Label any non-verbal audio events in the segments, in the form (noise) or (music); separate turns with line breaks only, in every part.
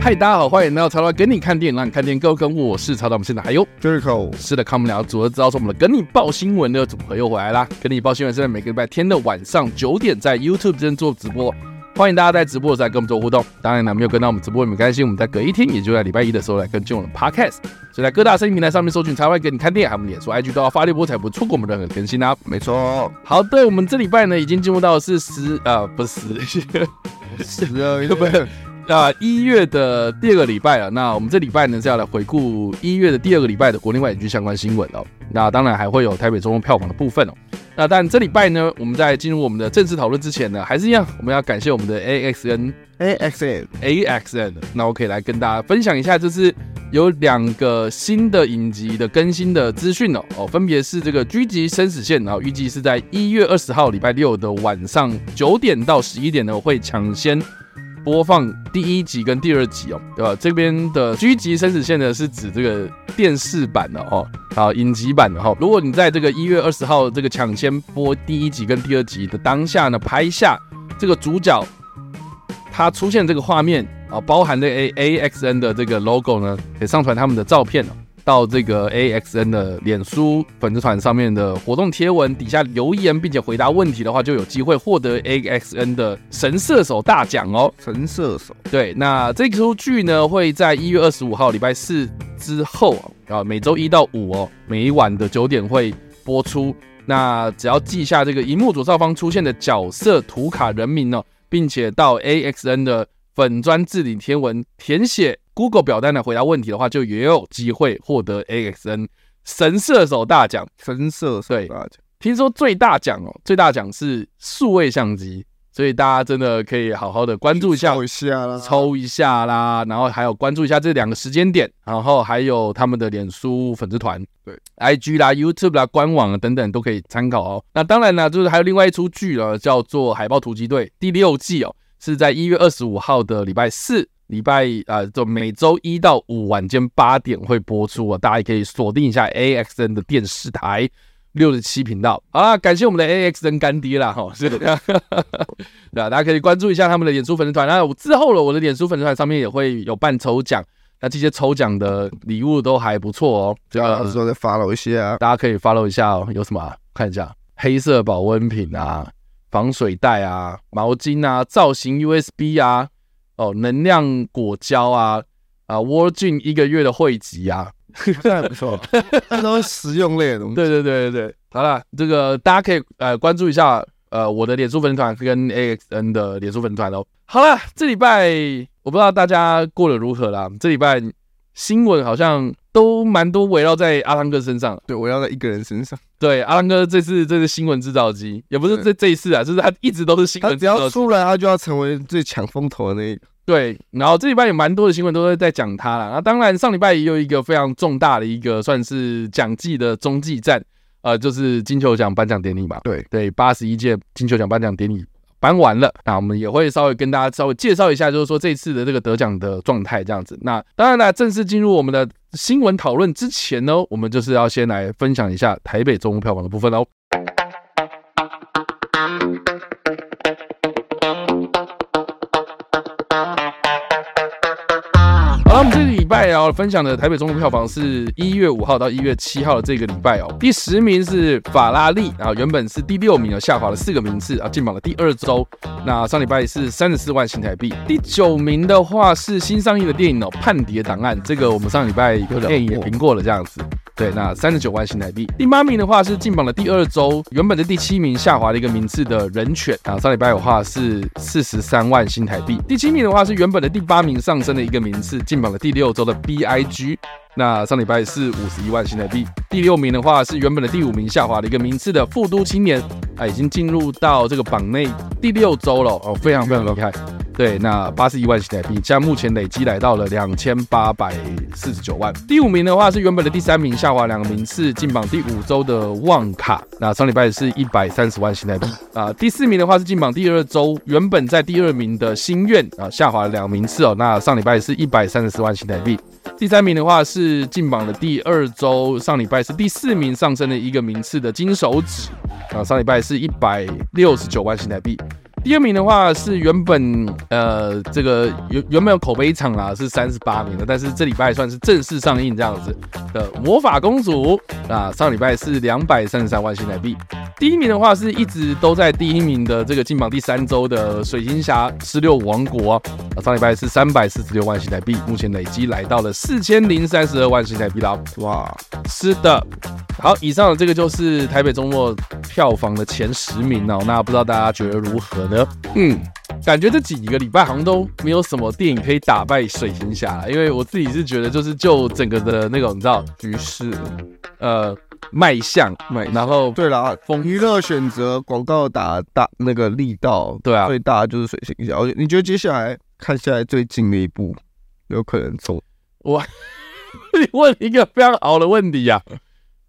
嗨，大家好，欢迎来到曹导跟你看电影，让你看电影更跟。我是曹导，我们现在还有
Jericho，
是的，看我们两个组合知道说我们的跟你报新闻的组合又回来啦。跟你报新闻是在每个礼拜天的晚上九点在 YouTube 这边做直播，欢迎大家在直播的时候来跟我们做互动。当然呢，没有跟到我们直播也没关系，我们在隔一天，也就在礼拜一的时候来跟进我们的 Podcast。所以在各大声音平台上面搜寻“台湾给你看电影”，还有我们脸书、IG 都要发立波，才不会错过我们任何更新啊。
没错，
好的，我们这礼拜呢已经进入到的是十呃不是十，(laughs)
十二月份。
啊，一月的第二个礼拜了。那我们这礼拜呢是要来回顾一月的第二个礼拜的国内外影剧相关新闻哦。那当然还会有台北周末票房的部分哦。那但这礼拜呢，我们在进入我们的正式讨论之前呢，还是一样，我们要感谢我们的 AXN
AXN
AXN。那我可以来跟大家分享一下，就是有两个新的影集的更新的资讯哦哦，分别是这个《狙击生死线》，然后预计是在一月二十号礼拜六的晚上九点到十一点呢会抢先。播放第一集跟第二集哦，对吧？这边的《狙击生死线》呢，是指这个电视版的哦，好，影集版的哈。如果你在这个一月二十号这个抢先播第一集跟第二集的当下呢，拍下这个主角他出现这个画面啊，包含的 A A X N 的这个 logo 呢，可以上传他们的照片哦。到这个 AXN 的脸书粉丝团上面的活动贴文底下留言，并且回答问题的话，就有机会获得 AXN 的神射手大奖哦。
神射手，
对，那这出剧呢会在一月二十五号礼拜四之后啊，每周一到五哦，每一晚的九点会播出。那只要记下这个荧幕左上方出现的角色图卡人名哦，并且到 AXN 的粉砖置顶贴文填写。Google 表单来回答问题的话，就也有机会获得 AXN 神射手大奖。
神射手大奖，
听说最大奖哦，最大奖是数位相机，所以大家真的可以好好的关注一下，
抽一下啦，
抽一下啦，然后还有关注一下这两个时间点，然后还有他们的脸书粉丝团，对，IG 啦、YouTube 啦、官网啊等等都可以参考哦。那当然呢，就是还有另外一出剧了，叫做《海豹突击队》第六季哦，是在一月二十五号的礼拜四。礼拜啊，就每周一到五晚间八点会播出啊，大家也可以锁定一下 AXN 的电视台六十七频道。好啦，感谢我们的 AXN 干爹啦，哈，是的，(laughs) 对啊，大家可以关注一下他们的脸书粉丝团。那我之后了，我的脸书粉丝团上面也会有办抽奖，那这些抽奖的礼物都还不错哦，
就要说再 follow 一些啊，
大家可以 follow 一下哦。有什么啊？看一下，黑色保温瓶啊，防水袋啊，毛巾啊，造型 USB 啊。哦，能量果胶啊，啊 w o r g i n 一个月的汇集啊，(laughs)
这还不错，(laughs) 那都是实用类的东西。
对对对对对，好了，这个大家可以呃关注一下呃我的脸书粉团跟 AXN 的脸书粉团哦。好了，这礼拜我不知道大家过得如何啦，这礼拜新闻好像。都蛮多围绕在阿汤哥身上，
对，围绕在一个人身上。
对，阿汤哥这次这是新闻制造机，也不是这这一次啊，就是他一直都是新闻，
只要出来他就要成为最抢风头的那一个。
对，然后这礼拜有蛮多的新闻都是在讲他了。那当然上礼拜也有一个非常重大的一个算是奖季的中继战，呃，就是金球奖颁奖典礼嘛。
对
对，八十一届金球奖颁奖典礼。颁完了，那我们也会稍微跟大家稍微介绍一下，就是说这次的这个得奖的状态这样子。那当然了，正式进入我们的新闻讨论之前呢，我们就是要先来分享一下台北周末票房的部分喽。拜哦分享的台北周末票房是一月五号到一月七号的这个礼拜哦。第十名是法拉利，然后原本是第六名哦，下滑了四个名次啊，进榜了第二周。那上礼拜是三十四万新台币。第九名的话是新上映的电影哦，《叛谍档案》，这个我们上礼拜有电影也评过了这样子。对，那三十九万新台币。第八名的话是进榜的第二周，原本的第七名下滑了一个名次的人犬，啊，上礼拜的话是四十三万新台币。第七名的话是原本的第八名上升了一个名次，进榜了第六周的 BIG，那上礼拜是五十一万新台币。第六名的话是原本的第五名下滑的一个名次的富都青年，啊，已经进入到这个榜内第六周了，哦，非常非常厉害。对，那八十一万新台币，现在目前累积来到了两千八百四十九万。第五名的话是原本的第三名，下滑两个名次，进榜第五周的旺卡，那上礼拜是一百三十万新台币啊。第四名的话是进榜第二周，原本在第二名的心愿啊，下滑了两个名次哦，那上礼拜是一百三十四万新台币。第三名的话是进榜的第二周，上礼拜是第四名，上升了一个名次的金手指啊，上礼拜是一百六十九万新台币。第二名的话是原本呃这个原原本有口碑场啊，是三十八名的，但是这礼拜算是正式上映这样子的魔法公主啊，上礼拜是两百三十三万新台币。第一名的话是一直都在第一名的这个进榜第三周的水行侠十六王国啊，上礼拜是三百四十六万新台币，目前累积来到了四千零三十二万新台币啦。哇，是的，好，以上的这个就是台北周末票房的前十名哦，那不知道大家觉得如何呢？嗯，感觉这几个礼拜好像都没有什么电影可以打败水行侠，因为我自己是觉得就是就整个的那种你知道局势，呃。卖相，卖，然后
对啦，
风
娱乐选择广告打大那个力道，
对啊，
最大就是水行侠。你觉得接下来看下来最近的一部，有可能从
我？(laughs) 你问一个非常好的问题呀、啊，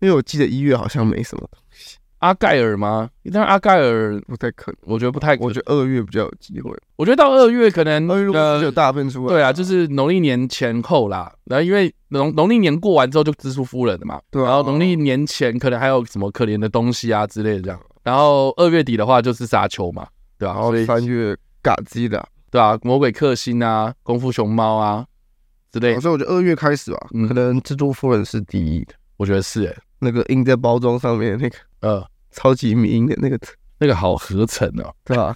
因为我记得一月好像没什么东西。
阿盖尔吗？但阿盖尔
不太可能，
我觉得不太可能。
我觉得二月比较有机会。
我觉得到二月可能
二月就有大分出来。
对啊，就是农历年前后啦。然后因为农农历年过完之后就蜘蛛夫人了嘛。对、啊。然后农历年前可能还有什么可怜的东西啊之类的这样。然后二月底的话就是沙丘嘛，对吧、啊？
然后三月嘎机的，
对啊，魔鬼克星啊，功夫熊猫啊之类的。
所以我觉得二月开始吧，嗯、可能蜘蛛夫人是第一的。
我觉得是诶、欸，
那个印在包装上面那个，呃。超级迷的那个
那个好合成哦，(laughs)
对吧？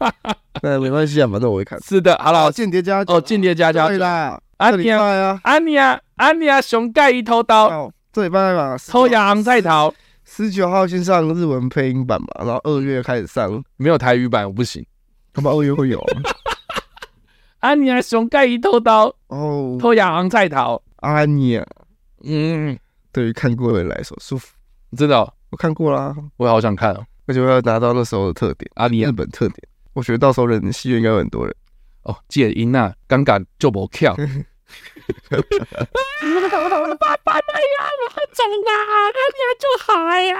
(laughs) 那没关系啊，反正我会看。
是的，好了，
间谍家
哦，间谍家家
对啦，
安妮啊，安妮啊，安妮啊，熊盖一偷刀，
这礼拜嘛，
偷羊在逃，
十九号先上日文配音版嘛，然后二月开始上，
没有台语版我不行，
他妈二月会有。(laughs)
安妮啊，熊盖一偷刀
哦，
偷羊在逃，
安妮啊，
嗯，
对于看过的人来说舒服，
真的。
我看过啦，
我也好想看哦，
而且我要拿到那时候的特点啊，你日本特点，我觉得到时候人戏院应该有很多人
哦。解音呐，尴尬就不跳。我的爸爸那样，我长大，你还就好呀。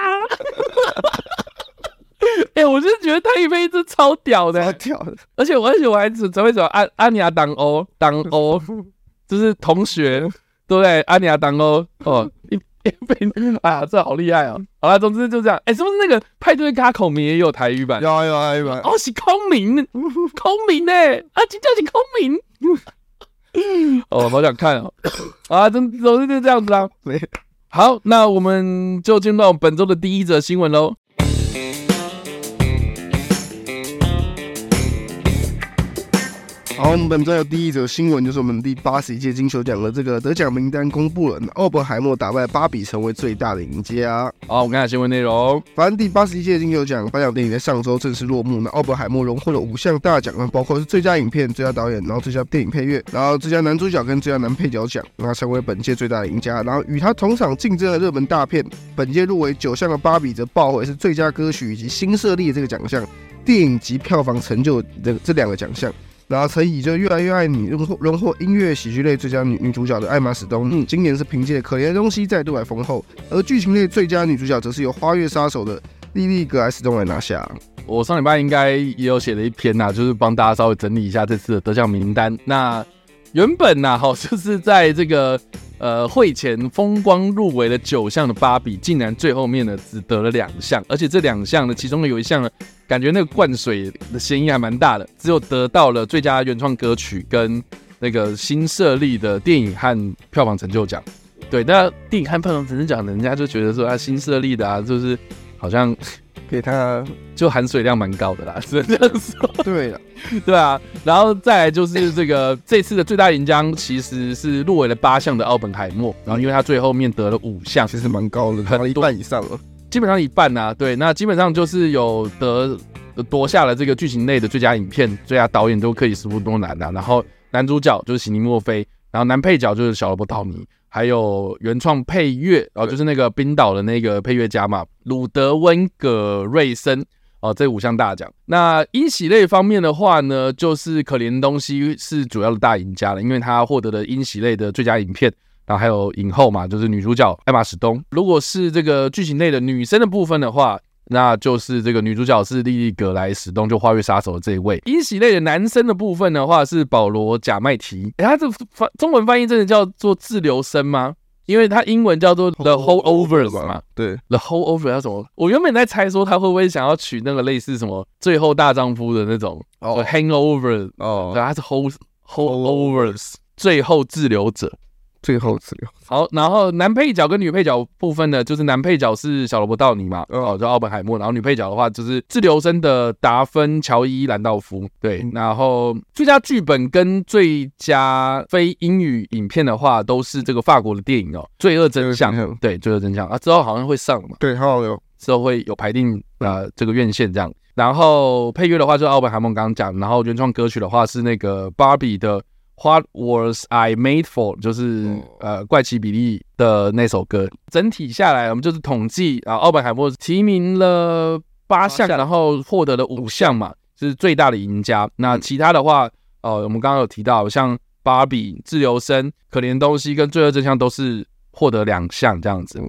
(laughs) 哎，我就觉得他一辈子超屌的，
超屌的。
而且我而且我还只只会说安安妮亚当欧当欧，(laughs) 就是同学都在安妮亚当欧哦。(laughs) 哎呀，这好厉害哦！好了，总之就这样。哎、欸，是不是那个派对卡孔明也有台语版？
有啊有台语版！
哦，是孔明，孔明呢？啊，请叫是孔明。(laughs) 哦，好想看哦！啊，总总之就这样子啦。好，那我们就进入到本周的第一则新闻喽。
好，我们本周的第一则新闻，就是我们第八十一届金球奖的这个得奖名单公布了，奥本海默打败芭比成为最大的赢家。
好，我们看下新闻内容。
反正第八十一届金球奖颁奖典礼在上周正式落幕，那奥本海默荣获了五项大奖，包括是最佳影片、最佳导演，然后最佳电影配乐，然后最佳男主角跟最佳男配角奖，那成为本届最大的赢家。然后与他同场竞争的热门大片，本届入围九项的芭比则抱回是最佳歌曲以及新设立的这个奖项，电影及票房成就的这两个奖项。然后曾以就越来越爱你荣获荣获音乐喜剧类最佳女女主角的艾玛史东，嗯，今年是凭借可怜的东西再度来封后，而剧情类最佳女主角则是由花月杀手的莉莉格莱斯东来拿下。
我上礼拜应该也有写了一篇呐、啊，就是帮大家稍微整理一下这次的得奖名单。那原本呐，哈，就是在这个呃会前风光入围了九项的芭比，竟然最后面呢只得了两项，而且这两项呢，其中有一项呢。感觉那个灌水的嫌疑还蛮大的，只有得到了最佳原创歌曲跟那个新设立的电影和票房成就奖。对，那电影和票房成就奖，人家就觉得说他新设立的啊，就是好像 (laughs)
给他
就含水量蛮高的啦，(laughs) 只能这样说。
对了，(laughs)
对啊，然后再来就是这个这次的最大赢家其实是入围了八项的奥本海默，然后因为他最后面得了五项，
其实蛮高的，拿了一半以上了。
基本上一半呐、啊，对，那基本上就是有得夺下了这个剧情类的最佳影片、最佳导演都克里斯托弗·诺兰的，然后男主角就是席尼·莫菲，然后男配角就是小罗伯·道尼，还有原创配乐，哦就是那个冰岛的那个配乐家嘛，鲁德温·葛瑞森，哦，这五项大奖。那音喜类方面的话呢，就是可怜东西是主要的大赢家了，因为他获得了音喜类的最佳影片，然后还有影后嘛，就是女主角艾玛史东。如果是这个剧情类的女生的部分的话，那就是这个女主角是莉莉·葛莱史东，就《花月杀手》的这一位。英喜类的男生的部分的话是保罗·贾麦提，哎，他这翻中文翻译真的叫做自留生吗？因为他英文叫做 The Holdovers 嘛，
对
，The Holdover 叫什么？我原本在猜说他会不会想要取那个类似什么最后大丈夫的那种哦，Hangover 哦，对，他是 Hold Holdovers 最后滞留者。
最后滞留。(laughs)
好，然后男配角跟女配角部分呢，就是男配角是小罗伯·道尼嘛，哦，就奥本海默，然后女配角的话就是自留生的达芬·乔伊·兰道夫，对，然后最佳剧本跟最佳非英语影片的话都是这个法国的电影哦，《罪恶真相》，对，《罪恶真相》啊，之后好像会上嘛，
对，好有
之后会有排定呃这个院线这样，然后配乐的话就是奥本海默刚刚讲，然后原创歌曲的话是那个芭比的。What was I made for？就是呃，怪奇比利的那首歌。整体下来，我们就是统计啊，奥本海默提名了八项，然后获得了五项嘛，就是最大的赢家。那其他的话，呃，我们刚刚有提到，像芭比、自由身、可怜东西跟罪恶真相都是获得两项这样子。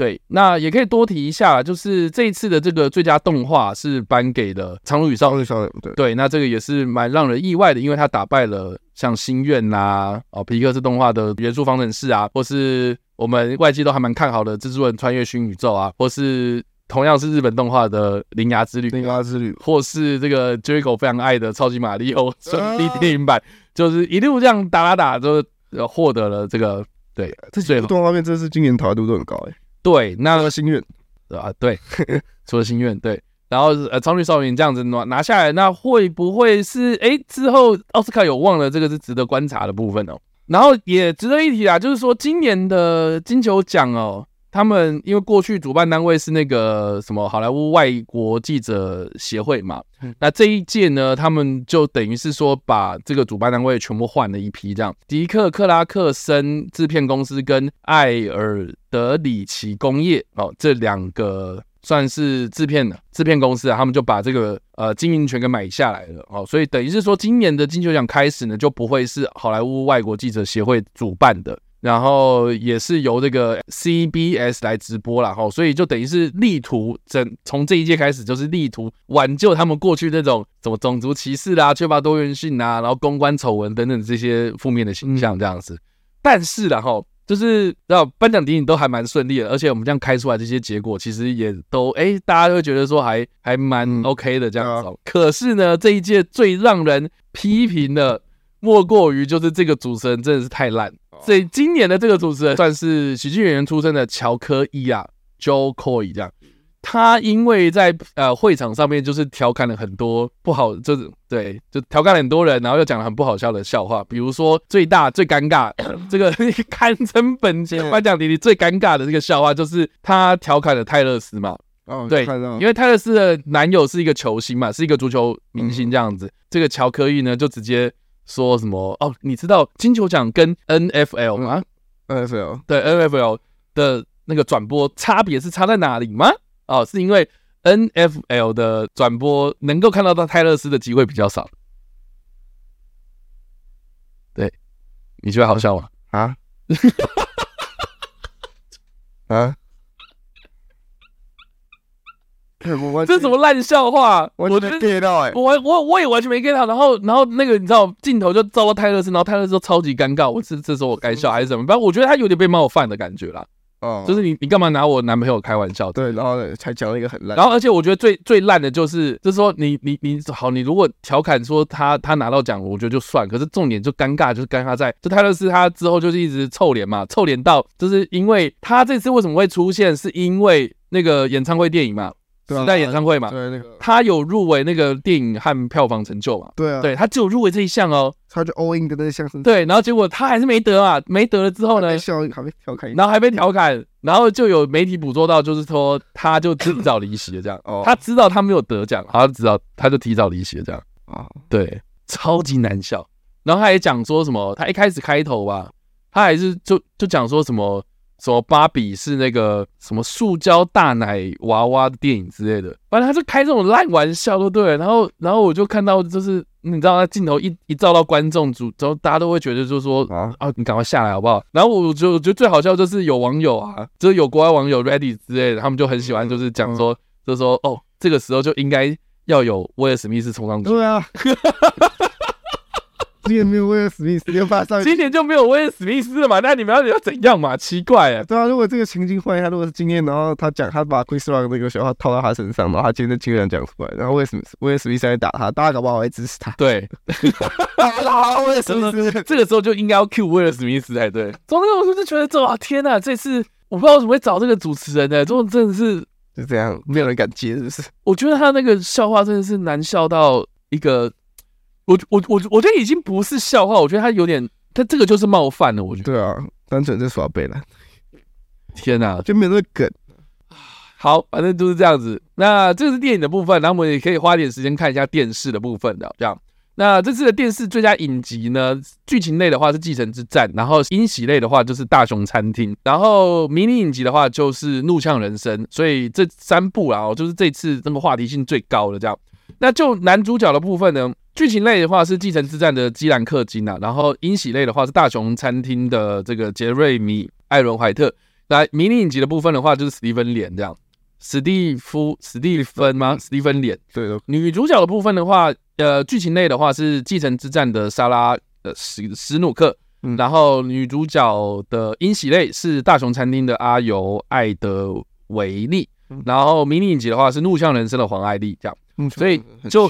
对，那也可以多提一下，就是这一次的这个最佳动画是颁给了《苍鹭与少年》。对对，那这个也是蛮让人意外的，因为他打败了像《心愿》呐，哦，皮克斯动画的《元素方程式》啊，或是我们外界都还蛮看好的《蜘蛛人穿越新宇宙》啊，或是同样是日本动画的《铃芽之旅》。
铃芽之旅，
或是这个 Jericho 非常爱的《超级玛利欧兄弟电影版》，就是一路这样打打打，就获得了这个对。
这几部动画方面，真的是今年讨论度都很高哎。
对，那个
心愿，
啊，对，(laughs) 除了心愿，对，然后呃，超女少年这样子拿拿下来，那会不会是哎之后奥斯卡有忘了？这个是值得观察的部分哦。然后也值得一提啊，就是说今年的金球奖哦。他们因为过去主办单位是那个什么好莱坞外国记者协会嘛，那这一届呢，他们就等于是说把这个主办单位全部换了一批，这样。迪克克拉克森制片公司跟艾尔德里奇工业哦，这两个算是制片的制片公司啊，他们就把这个呃经营权给买下来了哦，所以等于是说今年的金球奖开始呢，就不会是好莱坞外国记者协会主办的。然后也是由这个 CBS 来直播了哈，所以就等于是力图整从这一届开始，就是力图挽救他们过去那种什么种族歧视啦、缺乏多元性啊，然后公关丑闻等等这些负面的形象这样子。但是然后就是要颁奖典礼都还蛮顺利的，而且我们这样开出来这些结果，其实也都哎，大家都会觉得说还还蛮 OK 的这样子。可是呢，这一届最让人批评的，莫过于就是这个主持人真的是太烂。所以今年的这个主持人算是喜剧演员出身的乔科伊啊，Joe Coy 这样。他因为在呃会场上面就是调侃了很多不好，就是对，就调侃了很多人，然后又讲了很不好笑的笑话。比如说最大最尴尬，(coughs) 这个 (laughs) 堪称本届颁奖典礼最尴尬的这个笑话，就是他调侃了泰勒斯嘛。哦，对，因为泰勒斯的男友是一个球星嘛，是一个足球明星这样子。这个乔科伊呢，就直接。说什么哦？你知道金球奖跟 NFL 吗
？NFL
对 NFL 的那个转播差别是差在哪里吗？哦，是因为 NFL 的转播能够看到到泰勒斯的机会比较少。对，你觉得好笑吗？
啊？(laughs) 啊？(laughs)
这什么烂笑话？我觉得
get 到哎，
我我我也完全没 get 到。然后然后那个你知道镜头就照到泰勒斯，然后泰勒斯都超级尴尬。我这这时候我该笑还是怎么？反正我觉得他有点被冒犯的感觉啦。哦，就是你你干嘛拿我男朋友开玩笑？
对，然后才讲了一个很烂。
然后而且我觉得最最烂的就是就是说你你你好，你如果调侃说他他拿到奖，我觉得就算。可是重点就尴尬，就是尴尬在就泰勒斯他之后就是一直臭脸嘛，臭脸到就是因为他这次为什么会出现，是因为那个演唱会电影嘛。时代演唱会嘛，
对那个，
他有入围那个电影和票房成就嘛？
对啊，
对他只有入围这一项哦，
他就 all in 的那个相声。
对，然后结果他还是没得啊，没得了之后呢，
还被调侃，
然后还被调侃，然后就有媒体捕捉到，就是说他就提早离席了这样。哦，他知道他没有得奖，他知道他就提早离席了这样。啊，对，超级难笑。然后他也讲说什么，他一开始开头吧，他还是就就讲说什么。什么芭比是那个什么塑胶大奶娃娃的电影之类的，反正他就开这种烂玩笑，都对。然后，然后我就看到，就是你知道，他镜头一一照到观众组，之后大家都会觉得，就是说啊啊，你赶快下来好不好？然后我就我觉得最好笑就是有网友啊，就是有国外网友 Reddit 之类的，他们就很喜欢，就是讲说，就是说哦，这个时候就应该要有威尔史密斯冲上去。
对啊。(laughs) 今年没有威尔史密斯，又发上。
今年就没有威尔史密斯了嘛？那你们要你要怎样嘛？奇怪啊！
对啊，如果这个情境换一下，如果是今天，然后他讲他把 Chris Rock 那个笑话套到他身上，然后他今天就竟然讲出来，然后威尔史密斯威尔史密斯来打他，大家搞不好会支持他。(laughs)
对，(laughs)
好，威尔史密斯，
这个时候就应该要 cue 威尔史密斯才对。总之，我就是觉得这哇天呐，这次我不知道为什么会找这个主持人呢？这种真的是
就这样，没有人敢接，是不是？
我觉得他那个笑话真的是难笑到一个。我我我我觉得已经不是笑话，我觉得他有点，他这个就是冒犯了。我觉得
对啊，单纯在耍白烂。
天哪，
就没有那个梗。
好，反正就是这样子。那这个是电影的部分，然后我们也可以花点时间看一下电视的部分的。这样，那这次的电视最佳影集呢，剧情类的话是《继承之战》，然后惊喜类的话就是《大雄餐厅》，然后迷你影集的话就是《怒呛人生》。所以这三部啊，就是这次这个话题性最高的这样。那就男主角的部分呢？剧情类的话是《继承之战》的基兰克金啊，然后英喜类的话是《大熊餐厅》的这个杰瑞米·艾伦怀特。来，迷你影集的部分的话就是史蒂芬脸这样，史蒂夫、史蒂芬吗？史蒂芬脸。对的。女主角的部分的话，呃，剧情类的话是《继承之战》的莎拉呃史史努克，嗯，然后女主角的英喜类是《大熊餐厅》的阿尤艾德维利，然后迷你影集的话是《怒呛人生》的黄艾丽这样，所以就。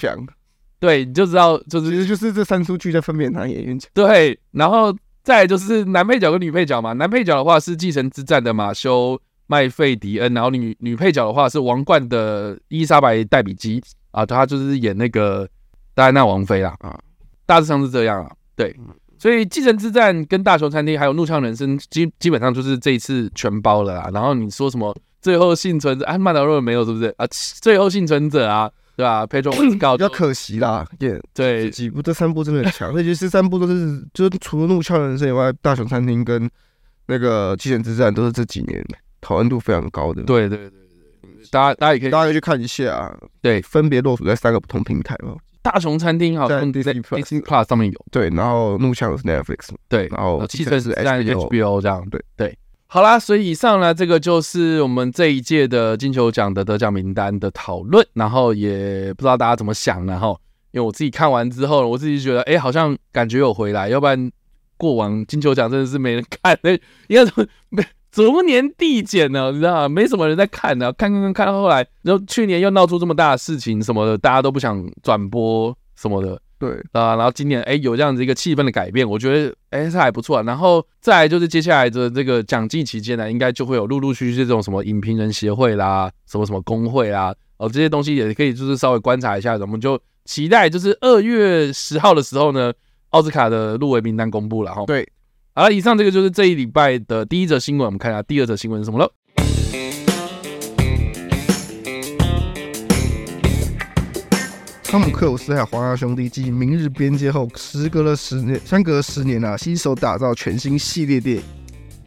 对，你就知道，就是
其实就是这三出剧在分别拿演员奖。
对，然后再来就是男配角跟女配角嘛。男配角的话是《继承之战》的马修麦费迪恩，然后女女配角的话是《王冠》的伊莎白戴比基啊，她就是演那个戴安娜王妃啦啊，大致上是这样啊。对，所以《继承之战》跟《大熊餐厅》还有《怒呛人生》基基本上就是这一次全包了啦。然后你说什么最后幸存者？啊，曼达洛人没有是不是啊？最后幸存者啊？对吧？配重比较
可惜啦，也、yeah,。
对，
几部这三部真的很强，那其实三部都是，就是除了《怒呛人生》以外，《大熊餐厅》跟那个《继承之战》都是这几年讨论度非常高的。
对对对对，大家大家也可以，
大家可以去看一下啊。对，分别落属在三个不同平台嘛。
大熊餐厅好像在 Disney Plus 上面有，
对，然后《怒呛》是 Netflix，
对，
然后《继承是 HBO
这样，对对。好啦，所以以上呢，这个就是我们这一届的金球奖的得奖名单的讨论，然后也不知道大家怎么想然后，因为我自己看完之后，我自己觉得，哎，好像感觉有回来，要不然过往金球奖真的是没人看，那应该说没逐年递减呢，你知道吗？没什么人在看呢，看看看看到后来，然后去年又闹出这么大的事情什么的，大家都不想转播什么的。
对
啊，然后今年哎有这样子一个气氛的改变，我觉得哎这还不错啊。然后再来就是接下来的这个奖季期间呢，应该就会有陆陆续续这种什么影评人协会啦，什么什么工会啦，哦这些东西也可以就是稍微观察一下。我们就期待就是二月十号的时候呢，奥斯卡的入围名单公布了哈。
对，
好了，以上这个就是这一礼拜的第一则新闻，我们看一下第二则新闻是什么了。
汤姆克鲁斯还有华纳兄弟继《明日边界》后，时隔了十年，相隔了十年啊，携手打造全新系列电影。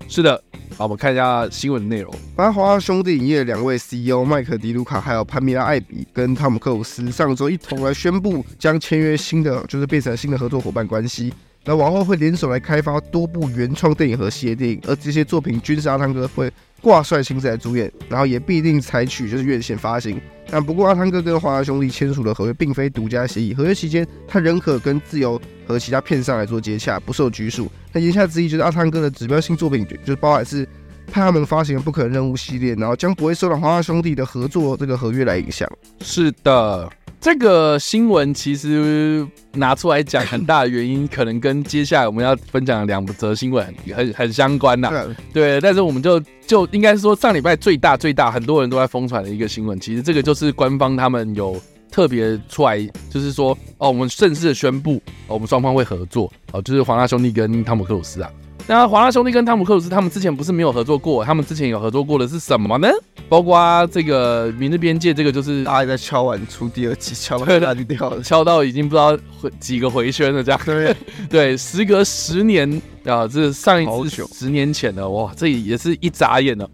是的，好，我们看一下新闻内容。
反正华纳兄弟影业两位 CEO 麦克迪卢卡还有潘米拉艾比跟汤姆克鲁斯上周一同来宣布，将签约新的，就是变成新的合作伙伴关系。那往后会联手来开发多部原创电影和系列电影，而这些作品均是阿汤哥会挂帅亲自来主演，然后也必定采取就是院线发行。但不过阿汤哥跟华纳兄弟签署的合约并非独家协议，合约期间他仍可跟自由和其他片商来做接洽，不受拘束。那言下之意就是阿汤哥的指标性作品就是包含是派他们发行的《不可能任务》系列，然后将不会受到华纳兄弟的合作这个合约来影响。
是的。这个新闻其实拿出来讲，很大的原因可能跟接下来我们要分享的两则新闻很很相关呐。对，但是我们就就应该是说上礼拜最大最大，很多人都在疯传的一个新闻，其实这个就是官方他们有特别出来，就是说哦，我们正式的宣布，哦，我们双方会合作，哦，就是华纳兄弟跟汤姆克鲁斯啊。那华纳兄弟跟汤姆克鲁斯他们之前不是没有合作过？他们之前有合作过的是什么呢？包括这个《明日边界》，这个就是
大家在敲碗出第二季，敲到烂掉了，
敲到已经不知道回几个回旋了，这样。对。对，时隔十年啊，这是上一次十年前的哇，这也是一眨眼了。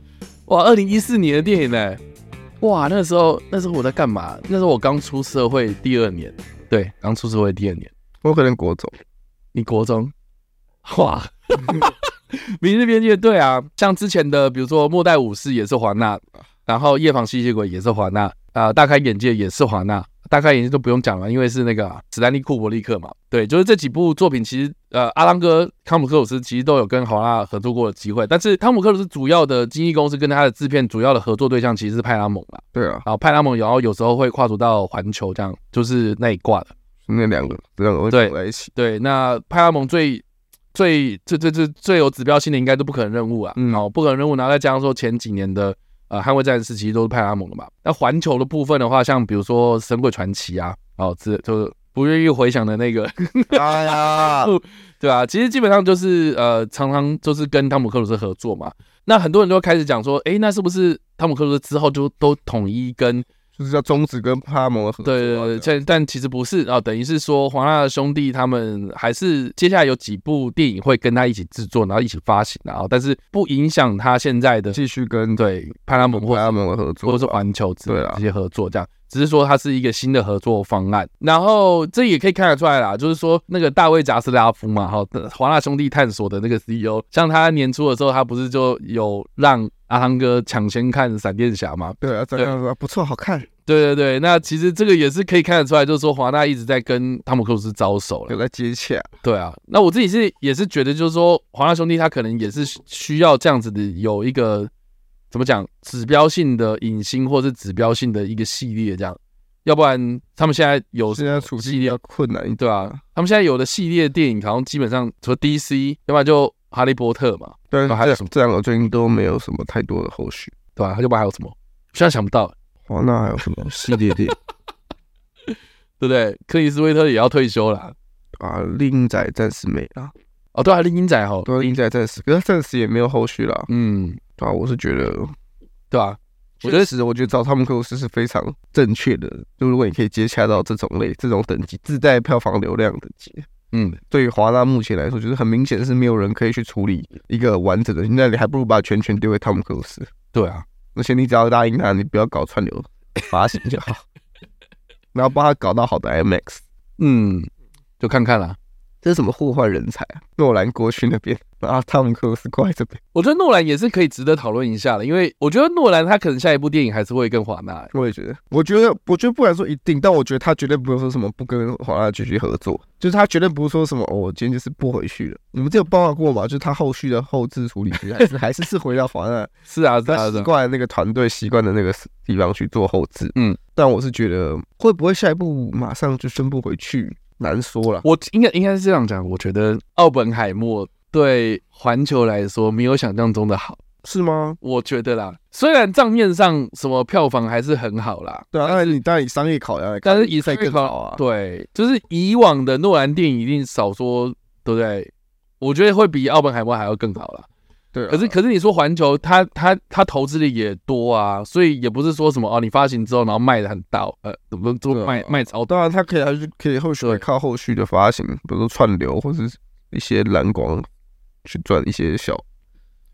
哇，二零一四年的电影呢，哇，那时候那时候我在干嘛？那时候我刚出社会第二年，对，刚出社会第二年，
我可能国中，
你国中，(laughs) 哇。明日边界，对啊，像之前的，比如说《末代武士》也是华纳，然后《夜访吸血鬼》也是华纳，啊、呃，大开眼界也是华纳，大开眼界都不用讲了，因为是那个史丹利库伯利克嘛。对，就是这几部作品，其实呃，阿汤哥汤姆克鲁斯其实都有跟华纳合作过的机会，但是汤姆克鲁斯主要的经纪公司跟他的制片主要的合作对象其实是派拉蒙啦。
对啊，
然后派拉蒙，然后有时候会跨足到环球，这样就是那一挂的，
那两个这两个会走在一起。
对，那派拉蒙最。最最最最最有指标性的应该都不可能任务啊，嗯，哦，不可能任务，然后再加上说前几年的呃捍卫战士其实都是派拉蒙的嘛。那环球的部分的话，像比如说神鬼传奇啊，哦，这就是不愿意回想的那个，
哎呀，(laughs)
对啊，其实基本上就是呃常常就是跟汤姆克鲁斯合作嘛。那很多人都开始讲说，哎，那是不是汤姆克鲁斯之后就都统一跟？
就是叫终止跟帕拉蒙的合作，
对对对，但其实不是啊，等于是说华纳兄弟他们还是接下来有几部电影会跟他一起制作，然后一起发行，然后但是不影响他现在的
继续跟
对帕拉蒙或
派拉蒙的合作，
或者是环球之类这些合作这样，只是说它是一个新的合作方案，然后这也可以看得出来啦，就是说那个大卫贾斯拉夫嘛，哈，华纳兄弟探索的那个 CEO，像他年初的时候，他不是就有让阿汤哥抢先看闪电侠嘛？
对啊，这样说不错，好看。
对对对，那其实这个也是可以看得出来，就是说华纳一直在跟汤姆克鲁斯招手了，
有在接洽。
对啊，那我自己是也是觉得，就是说华纳兄弟他可能也是需要这样子的，有一个怎么讲指标性的影星，或者是指标性的一个系列这样，要不然他们现在有
现在处境比较困难，
对啊，他们现在有的系列电影好像基本上除了 DC，要不然就哈利波特嘛，
对，还有什么这两个最近都没有什么太多的后续，
对吧？他就不然还有什么？现在想不到。
哦，那还有什么系列电影？(laughs)
对不对？克里斯威特也要退休了
啊！厉阴宅暂时没了。
哦，对啊，厉阴宅哈，
对，厉阴宅暂时，可是暂时也没有后续了。
嗯，
对啊，我是觉得，
对啊，
我觉得是，我觉得找汤姆克鲁斯是非常正确的。就如果你可以接洽到这种类、这种等级、自带票房流量等级，
嗯，
对于华纳目前来说，就是很明显是没有人可以去处理一个完整的。那你还不如把全权丢给汤姆克鲁斯。
对啊。
而且你只要答应他，你不要搞串流 (laughs) 发行就好，然后帮他搞到好的 IMAX，
嗯，就看看啦。
这是什么互换人才啊？诺兰过去那边，然后汤姆克鲁斯过来这边。
我觉得诺兰也是可以值得讨论一下的，因为我觉得诺兰他可能下一部电影还是会跟华纳。
我也觉得，我觉得，我觉得不敢说一定，但我觉得他绝对不会说什么不跟华纳继续合作，就是他绝对不会说什么哦，我今天就是不回去了。你们这有报道过吗？就是他后续的后置处理还是 (laughs) 还是是回到华纳？
是啊，他
习惯那个团队习惯的那个地方去做后置。
嗯，
但我是觉得会不会下一步马上就宣布回去？难说了，
我应该应该是这样讲。我觉得奥本海默对环球来说没有想象中的好，
是吗？
我觉得啦，虽然账面上什么票房还是很好啦，
对啊，但是你当然以商业考量，
但是以赛
更好啊。
对，就是以往的诺兰电影一定少说，对不对？我觉得会比奥本海默还要更好啦。
对、啊，
可是可是你说环球，他他他投资的也多啊，所以也不是说什么哦，你发行之后然后卖的很大，呃，怎么做卖、啊、卖超？
当然他可以还是可以后续靠后续的发行，比如说串流或者一些蓝光去赚一些小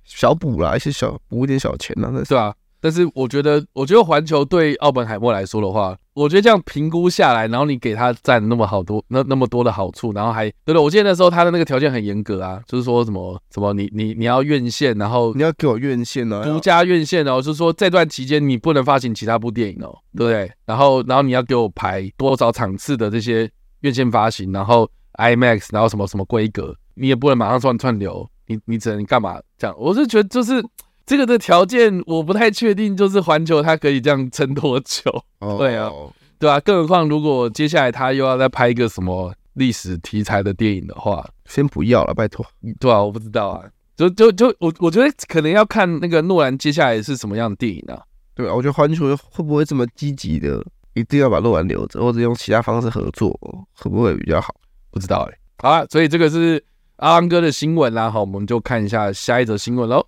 小补啦，一些小补一点小钱啊，
是吧？但是我觉得，我觉得环球对奥本海默来说的话，我觉得这样评估下来，然后你给他占那么好多那那么多的好处，然后还对对，我记得那时候他的那个条件很严格啊，就是说什么什么你你你要院线，然后
你要给我院线哦，
独家院线哦，就是说这段期间你不能发行其他部电影哦，对不对？然后然后你要给我排多少场次的这些院线发行，然后 IMAX，然后什么什么规格，你也不能马上串串流，你你只能干嘛这样？我是觉得就是。这个的条件我不太确定，就是环球它可以这样撑多久？对啊，对啊，更何况如果接下来他又要再拍一个什么历史题材的电影的话，
先不要了，拜托。
对啊，我不知道啊，就就就我我觉得可能要看那个诺兰接下来是什么样的电影啊。
对啊，我觉得环球会不会这么积极的，一定要把诺兰留着，或者用其他方式合作，会不会比较好？
不知道哎、欸。好了，所以这个是。阿汤哥的新闻啦，好，我们就看一下下一则新闻喽。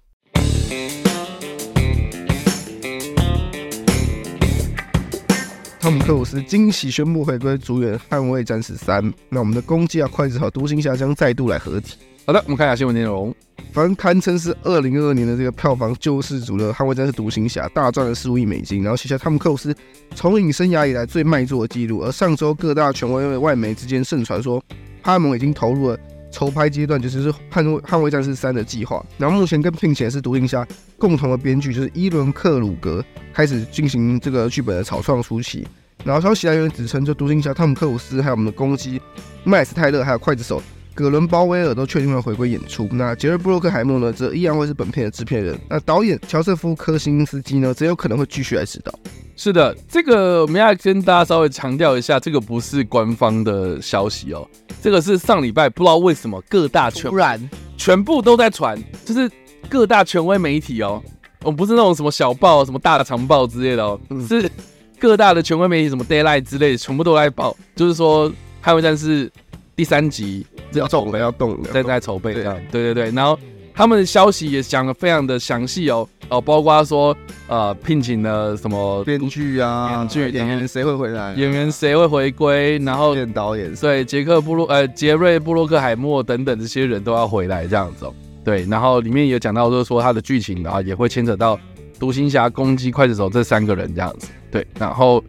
汤姆克鲁斯惊喜宣布回归主演《捍卫战士三》，那我们的攻击啊、筷子和、独行侠将再度来合体。
好的，我们看一下新闻内容。
反正堪称是二零二二年的这个票房救世主的《捍卫战士独行侠》，大赚了十五亿美金，然后写下汤姆克鲁斯从影生涯以来最卖座的记录。而上周各大权威外媒之间盛传说，派拉蒙已经投入了筹拍阶段，就是《捍卫捍卫战士三》的计划。然后目前跟聘请是独行侠共同的编剧，就是伊伦克鲁格开始进行这个剧本的草创初期。然后消息来源指称，就独行侠汤姆克鲁斯，还有我们的攻击麦斯泰勒，还有刽子手葛伦鲍威尔都确定了回归演出。那杰瑞布洛克海默呢，则依然会是本片的制片人。那导演乔瑟夫科辛斯基呢，则有可能会继续来指导。
是的，这个我们要跟大家稍微强调一下，这个不是官方的消息哦，这个是上礼拜不知道为什么各大全
突然
全部都在传，就是各大权威媒体哦，我们不是那种什么小报、什么大的长报之类的哦，嗯、是。各大的权威媒体，什么 Daylight 之类的，全部都在报，就是说《捍卫战士》第三集
要动了，要动了，
正在筹备这样。对对对，然后他们的消息也讲的非常的详细哦哦，包括说呃聘请了什么
编剧啊，编剧演员谁会回来，
演员谁会回归，然后
导演
对杰克布洛呃杰瑞布洛克海默等等这些人都要回来这样子哦。对，然后里面也讲到就是说他的剧情啊也会牵扯到独行侠、攻击、刽子手这三个人这样子。对，然后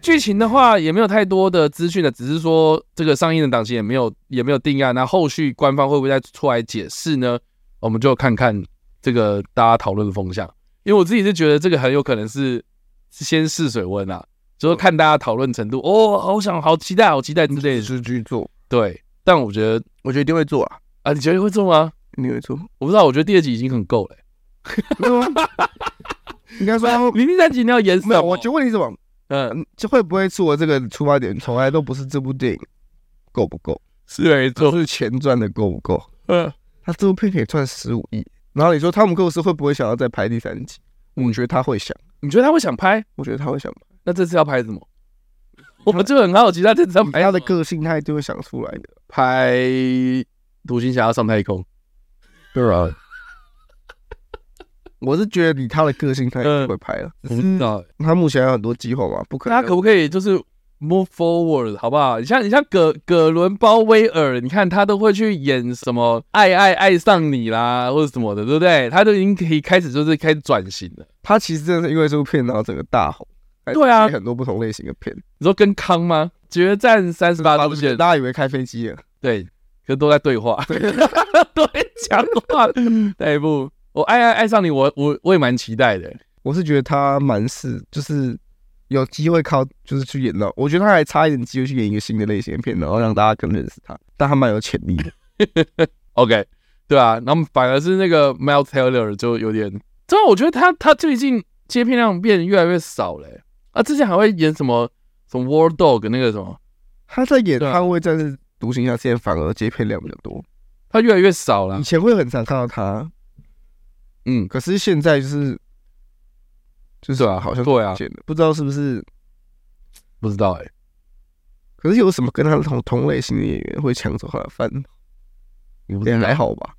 剧情的话也没有太多的资讯的，只是说这个上映的档期也没有也没有定案。那后续官方会不会再出来解释呢？我们就看看这个大家讨论的风向。因为我自己是觉得这个很有可能是先试水温啊，就是看大家讨论程度。哦，好想好期待，好期待之类的
是去做。
对，但我觉得
我觉得一定会做啊
啊！你觉得会做吗？
你会做？
我不知道，我觉得第二集已经很够了。(laughs)
应该说，
明明三集你要演什么？
没有，我就问你什么？嗯，就会不会是我这个出发点从来都不是这部电影够不够？
是没错，
是钱赚的够不够？
嗯，
他这部片可以赚十五亿，然后你说汤姆克鲁斯会不会想要再拍第三集？我觉得他会想。
你觉得他会想拍？
我觉得他会想拍。
那这次要拍什么？我们就很好奇，他这次要拍
他的个性，他一定会想出来的。
拍独行侠要上太空，
对啊。我是觉得以他的个性，他一定会拍了。
不知道
他目前还有很多计划嘛，不可能。
他可不可以就是 move forward，好不好？你像你像葛葛伦包威尔，你看他都会去演什么爱爱爱上你啦，或者什么的，对不对？他都已经可以开始就是开始转型了。
他其实真的是因为这部片然后整个大红。
对啊，
很多不同类型的片。
你说跟康吗？决战三十八度线，
大家以为开飞机了，
对，可是都在对话，对，都在讲话。(laughs) 下一部。我爱爱爱上你，我我我也蛮期待的。
我是觉得他蛮是，就是有机会靠，就是去演到。我觉得他还差一点机会去演一个新的类型的片，然后让大家更认识他。但他蛮有潜力的。(laughs)
OK，对啊，然后反而是那个 Miles Taylor 就有点，真的我觉得他他最近接片量变越来越少了。啊，之前还会演什么什么 War Dog 那个什么，
他在演捍卫战士独行侠，现在反而接片量比较多。
他越来越少了，
以前会很常看到他。嗯，可是现在就是就是啊，好像
对啊，
不知道是不是
不知道哎、欸。
可是有什么跟他同同类型的演员会抢走他的饭？也还好吧。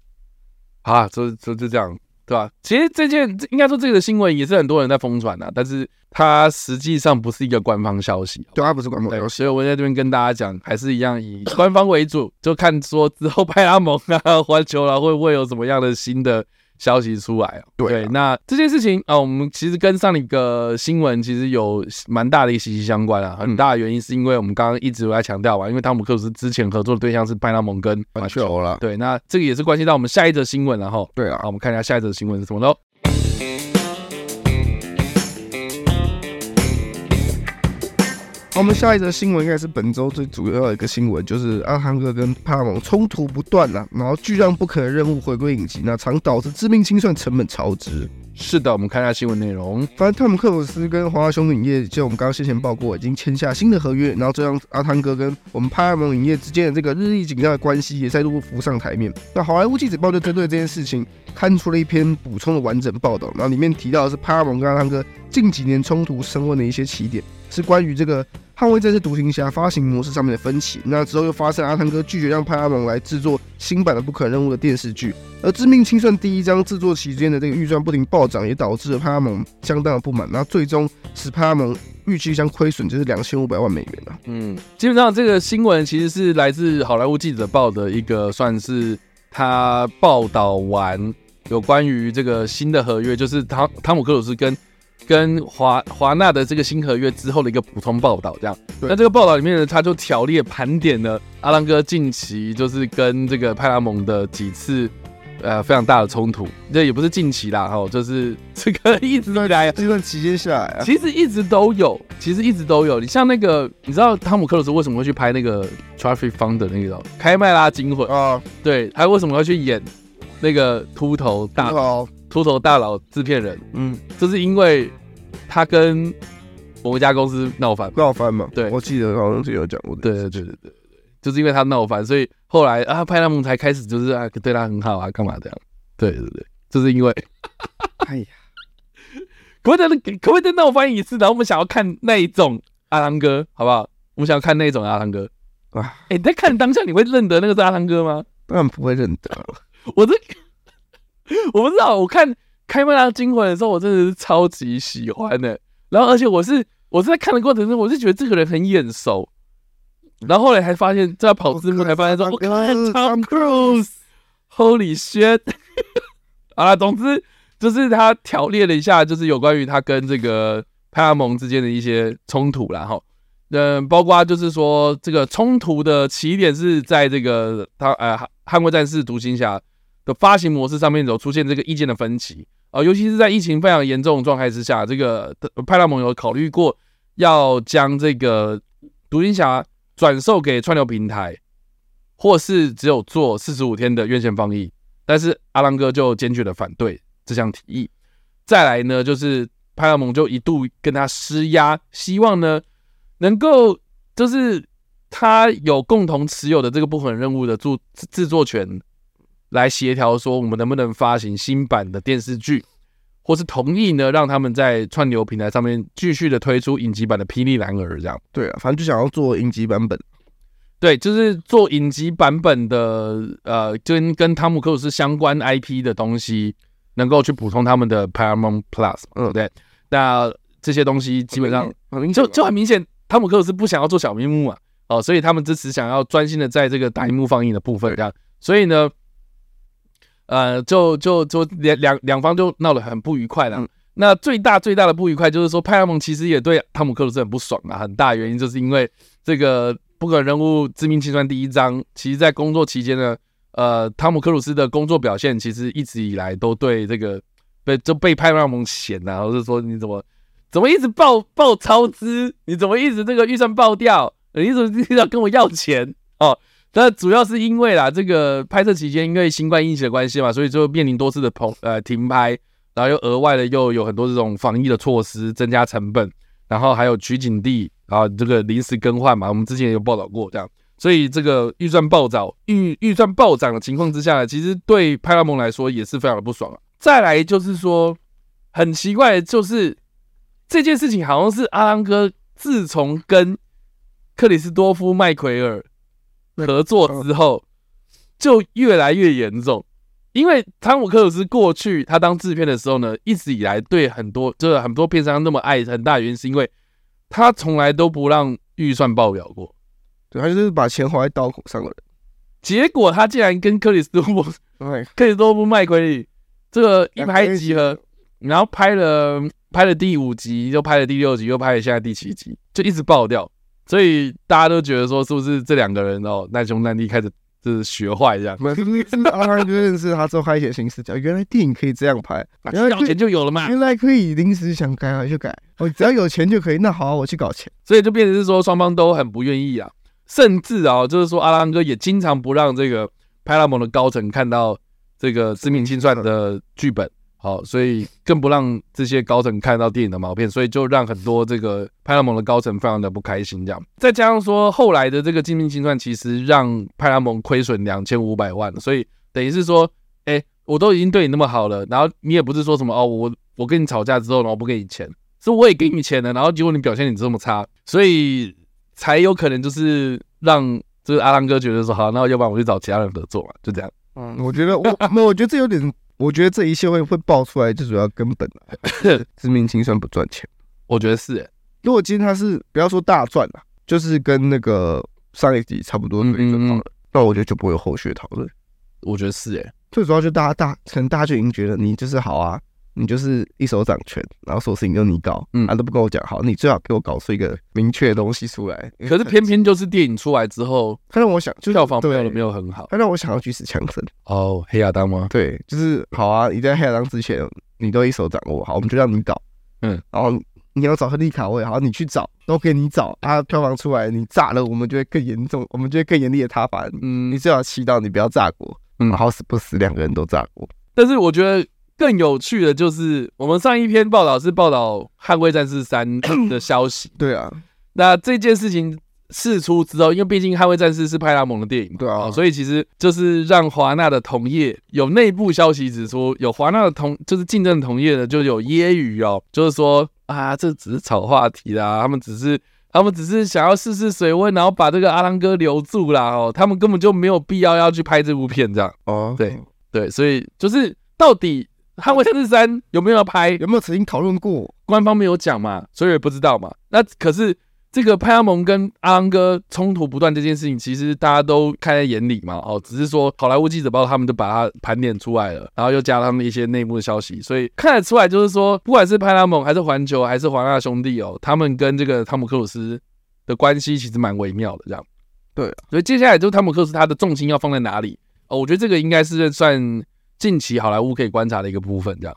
啊，就就就这样，对吧？其实这件应该说这个新闻也是很多人在疯传的，但是它实际上不是一个官方消息，
对，它不是官方消息。
所以我在这边跟大家讲，还是一样以官方为主，就看说之后 (laughs) 派拉蒙啊、(laughs) 环球啦会不会有什么样的新的。消息出来哦，对，对，那这件事情啊，我们其实跟上一个新闻其实有蛮大的一个息息相关啊。很大的原因是因为我们刚刚一直有在强调嘛，因为汤姆克鲁斯之前合作的对象是派拉蒙跟马球了，对，那这个也是关系到我们下一则新闻，然后
对啊，
好，我们看一下下一则新闻是什么喽。
好我们下一则新闻应该是本周最主要的一个新闻，就是阿汤哥跟帕蒙冲突不断啊，然后巨量不可能任务回归影集，那常导致致命清算成本超支。
是的，我们看一下新闻内容。
反正汤姆克鲁斯跟华纳兄弟影业，就我们刚刚先前报过，已经签下新的合约，然后这让阿汤哥跟我们派拉蒙影业之间的这个日益紧张的关系也再度浮上台面。那好莱坞记者报就针对这件事情，刊出了一篇补充的完整报道，然后里面提到的是派拉蒙跟阿汤哥近几年冲突升温的一些起点，是关于这个。捍卫战士独行侠发行模式上面的分歧，那之后又发生阿汤哥拒绝让派拉蒙来制作新版的不可能任务的电视剧，而致命清算第一章制作期间的这个预算不停暴涨，也导致了派拉蒙相当的不满，那最终使派拉蒙预期将亏损就是两千五百万美元了。
嗯，基本上这个新闻其实是来自好莱坞记者报的一个，算是他报道完有关于这个新的合约，就是汤汤姆克鲁斯跟。跟华华纳的这个新合约之后的一个补充报道，这样。那这个报道里面呢，他就条列盘点了阿郎哥近期就是跟这个派拉蒙的几次呃非常大的冲突。这也不是近期啦，哈，就是 (laughs) 这个一直都来
这段期间下来啊，
其实一直都有，其实一直都有。你像那个，你知道汤姆克鲁斯为什么会去拍那个《Traffic Fund》的那个开麦拉惊魂啊？对，他为什么要去演那个秃头大佬？秃头大佬制片人，嗯，就是因为他跟某一家公司闹翻，
闹翻嘛。
对，
我记得好像是有讲过的。
对对对对对，就是因为他闹翻，所以后来啊，派拉蒙才开始就是啊，对他很好啊，干嘛这样？对对对，就是因为，(laughs) 哎呀，可不可以可不可以再闹翻一次？然后我们想要看那一种阿汤哥，好不好？我们想要看那一种阿汤哥啊。哎、欸，你在看当下，你会认得那个是阿汤哥吗？
当然不会认得，(laughs)
我这。(laughs) 我不知道，我看《开麦拉惊魂》的时候，我真的是超级喜欢的。然后，而且我是我是在看的过程中，我是觉得这个人很眼熟。然后后来还发现，在跑字幕才发现说，我看 Tom Cruise，Holy shit！(laughs) 啊，总之就是他条列了一下，就是有关于他跟这个派拉蒙之间的一些冲突，然后，嗯，包括就是说，这个冲突的起点是在这个他呃，捍卫战士独行侠。发行模式上面有出现这个意见的分歧啊、尤其是在疫情非常严重的状态之下，这个派拉蒙有考虑过要将这个独行侠转售给串流平台，或是只有做四十五天的院线放映，但是阿郎哥就坚决的反对这项提议。再来呢，就是派拉蒙就一度跟他施压，希望呢能够就是他有共同持有的这个部分任务的制制作权。来协调说，我们能不能发行新版的电视剧，或是同意呢？让他们在串流平台上面继续的推出影集版的《霹雳男儿》这样。
对啊，反正就想要做影集版本。
对，就是做影集版本的，呃，跟跟汤姆克鲁斯相关 IP 的东西，能够去补充他们的 Paramount Plus。嗯，对。那这些东西基本上就就很明显，汤姆克鲁斯不想要做小屏幕嘛，哦，所以他们支持想要专心的在这个大荧幕放映的部分这样。所以呢。呃，就就就两两两方就闹得很不愉快了。嗯、那最大最大的不愉快就是说，派拉蒙其实也对汤姆克鲁斯很不爽啊。很大原因就是因为这个不可人物致命清算第一章，其实在工作期间呢，呃，汤姆克鲁斯的工作表现其实一直以来都对这个被就被派拉蒙嫌啊，或者说你怎么怎么一直爆爆超支，你怎么一直这个预算爆掉，你怎么一直要跟我要钱哦？那主要是因为啦，这个拍摄期间因为新冠疫情的关系嘛，所以就面临多次的棚呃停拍，然后又额外的又有很多这种防疫的措施，增加成本，然后还有取景地，然后这个临时更换嘛，我们之前也有报道过这样，所以这个预算暴涨，预预算暴涨的情况之下呢，其实对派拉蒙来说也是非常的不爽啊。再来就是说，很奇怪就是这件事情好像是阿汤哥自从跟克里斯多夫麦奎尔。合作之后就越来越严重，因为汤姆克鲁斯过去他当制片的时候呢，一直以来对很多就是很多片商那么爱，很大原因是因为他从来都不让预算爆表过，
对，他就是把钱花在刀口上了。
结果他竟然跟克里斯多夫，克里斯多夫麦奎里这个一拍即合，然后拍了拍了第五集，又拍了第六集，又拍了现在第七集，就一直爆掉。所以大家都觉得说，是不是这两个人哦，难兄难弟，开始就是学坏这样？
阿汤哥认识他之后，开启新视角，原来电影可以这样拍，
原来搞钱就有了嘛？
原来可以临时想改就改，哦，只要有钱就可以。那好，我去搞钱。
所以就变成是说，双方都很不愿意啊，甚至啊，就是说阿汤哥也经常不让这个派拉蒙的高层看到这个致命清算的剧本。好，所以更不让这些高层看到电影的毛片，所以就让很多这个派拉蒙的高层非常的不开心。这样，再加上说后来的这个致命清算，其实让派拉蒙亏损两千五百万，所以等于是说，哎、我都已经对你那么好了，然后你也不是说什么哦，我我跟你吵架之后，然后不给你钱，是我也给你钱了，然后结果你表现你这么差，所以才有可能就是让这个阿汤哥觉得说好，那要不然我去找其他人合作嘛，就这样。
嗯，我觉得我 (laughs) 没有，我觉得这有点，我觉得这一切会会爆出来，最主要根本啊，致命清算不赚钱，
我觉得是、欸。
如果今天他是不要说大赚了，就是跟那个上一集差不多水准好了，那我觉得就不会有后续讨论。
我觉得是哎，
最主要就大家大，可能大家就已经觉得你就是好啊，你就是一手掌权，然后所有事情都你搞，嗯，他都不跟我讲好，你最好给我搞出一个明确的东西出来。
可是偏偏就是电影出来之后，
他让我想，就
票房没有没有很好，
他让我想要举死强森。
哦，黑亚当吗？
对，就是好啊，你在黑亚当之前，你都一手掌握，好，我们就让你搞，嗯，然后。你要找亨利卡位，好，你去找，都给你找啊！票房出来，你炸了，我们就会更严重，我们就会更严厉的挞伐。嗯，你最好祈祷你不要炸过，嗯，好死不死，两个人都炸过。
但是我觉得更有趣的就是，我们上一篇报道是报道《捍卫战士三 (clears throat)》的消息。
对啊，
那这件事情事出之后，因为毕竟《捍卫战士》是派拉蒙的电影，
对啊，
所以其实就是让华纳的同业有内部消息指出，有华纳的同就是竞争同业的，就有揶揄哦，就是说。啊，这只是炒话题啦，他们只是他们只是想要试试水温，然后把这个阿郎哥留住啦哦，他们根本就没有必要要去拍这部片这样哦，对对，所以就是到底《捍卫战士三》有没有要拍，
有没有曾经讨论过？
官方没有讲嘛，所以也不知道嘛。那可是。这个派拉蒙跟阿郎哥冲突不断这件事情，其实大家都看在眼里嘛。哦，只是说好莱坞记者报他们就把它盘点出来了，然后又加了他们一些内幕的消息，所以看得出来就是说，不管是派拉蒙还是环球还是华纳兄弟哦，他们跟这个汤姆克鲁斯的关系其实蛮微妙的。这样，
对，
所以接下来就是汤姆克鲁斯他的重心要放在哪里？哦，我觉得这个应该是算近期好莱坞可以观察的一个部分。这样，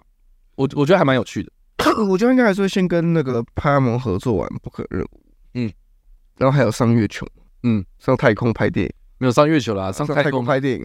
我我觉得还蛮有趣的。(coughs)
我觉得应该还是会先跟那个派拉蒙合作完不可任务。嗯，然后还有上月球，嗯，上太空拍电影，
没有上月球啦，上太空
拍电影。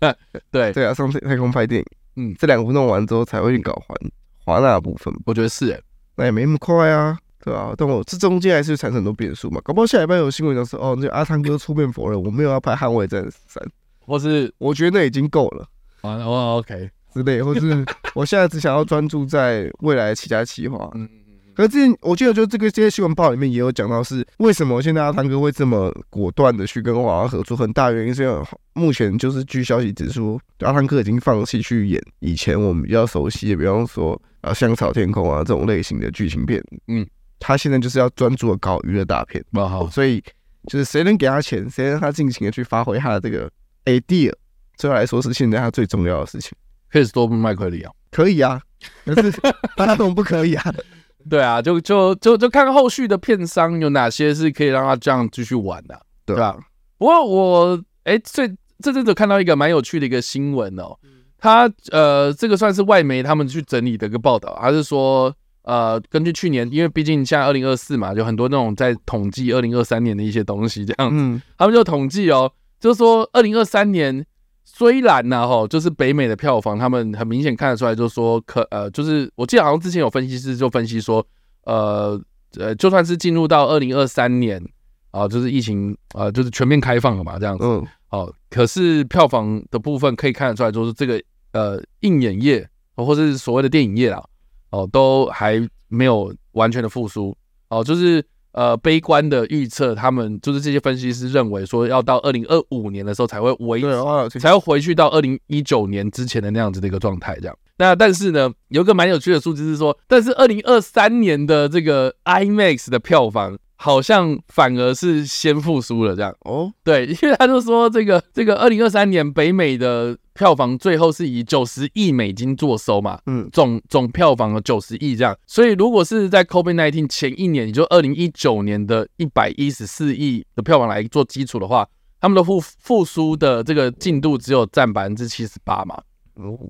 (laughs)
对。
对啊，上太空拍电影，嗯，这两部弄完之后才会去搞环华纳部分，
我觉得是诶，
那也没那么快啊，对啊，但我这中间还是产生很多变数嘛，搞不好下礼拜有新闻讲说哦，那阿汤哥出面否认，我没有要拍捍卫战士三，
或是
我觉得那已经够了，
啊，哦，OK
之类，或是 (laughs) 我现在只想要专注在未来的其他企划，嗯嗯。可是之前我记得，就这个这些新闻报里面也有讲到，是为什么现在阿汤哥会这么果断的去跟华纳合作？很大原因是因为目前就是据消息指出，阿汤哥已经放弃去演以前我们比较熟悉的，比方说啊《香草天空》啊这种类型的剧情片。嗯，他现在就是要专注的搞娱乐大片。好，所以就是谁能给他钱，谁让他尽情的去发挥他的这个 idea，对他来说是现在他最重要的事情。
可以多麦奎里啊？
可以啊，可是他怎么不可以啊？(laughs)
对啊，就就就就看后续的片商有哪些是可以让他这样继续玩的，对吧？不过我哎，最这阵子看到一个蛮有趣的一个新闻哦，他呃，这个算是外媒他们去整理的一个报道，还是说呃，根据去年，因为毕竟现在二零二四嘛，有很多那种在统计二零二三年的一些东西这样子，他们就统计哦，就是说二零二三年。虽然呢，哈，就是北美的票房，他们很明显看得出来，就是说可呃，就是我记得好像之前有分析师就分析说，呃呃，就算是进入到二零二三年啊，就是疫情啊，就是全面开放了嘛，这样子，嗯，哦，可是票房的部分可以看得出来，就是这个呃，映演业或者是所谓的电影业啊，哦，都还没有完全的复苏，哦，就是。呃，悲观的预测，他们就是这些分析师认为说，要到二零二五年的时候才会维持，才会回去到二零一九年之前的那样子的一个状态，这样。那但是呢，有一个蛮有趣的数字是说，但是二零二三年的这个 IMAX 的票房。好像反而是先复苏了这样哦，对，因为他就说这个这个二零二三年北美的票房最后是以九十亿美金做收嘛，嗯，总总票房的九十亿这样，所以如果是在 COVID-19 前一年，也就二零一九年的一百一十四亿的票房来做基础的话，他们的复复苏的这个进度只有占百分之七十八嘛，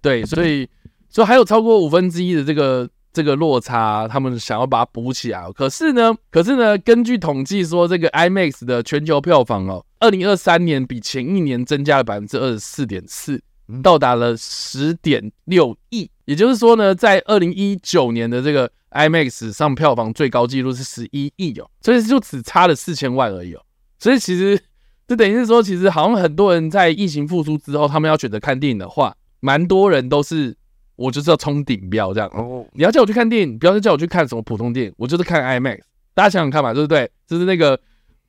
对，所以所以还有超过五分之一的这个。这个落差，他们想要把它补起来。可是呢，可是呢，根据统计说，这个 IMAX 的全球票房哦，二零二三年比前一年增加了百分之二十四点四，到达了十点六亿。也就是说呢，在二零一九年的这个 IMAX 上票房最高纪录是十一亿哦，所以就只差了四千万而已哦。所以其实就等于是说，其实好像很多人在疫情复苏之后，他们要选择看电影的话，蛮多人都是。我就是要冲顶标这样。
哦，
你要叫我去看电影，不要再叫我去看什么普通电影，我就是看 IMAX。大家想想看嘛，对不对？就是那个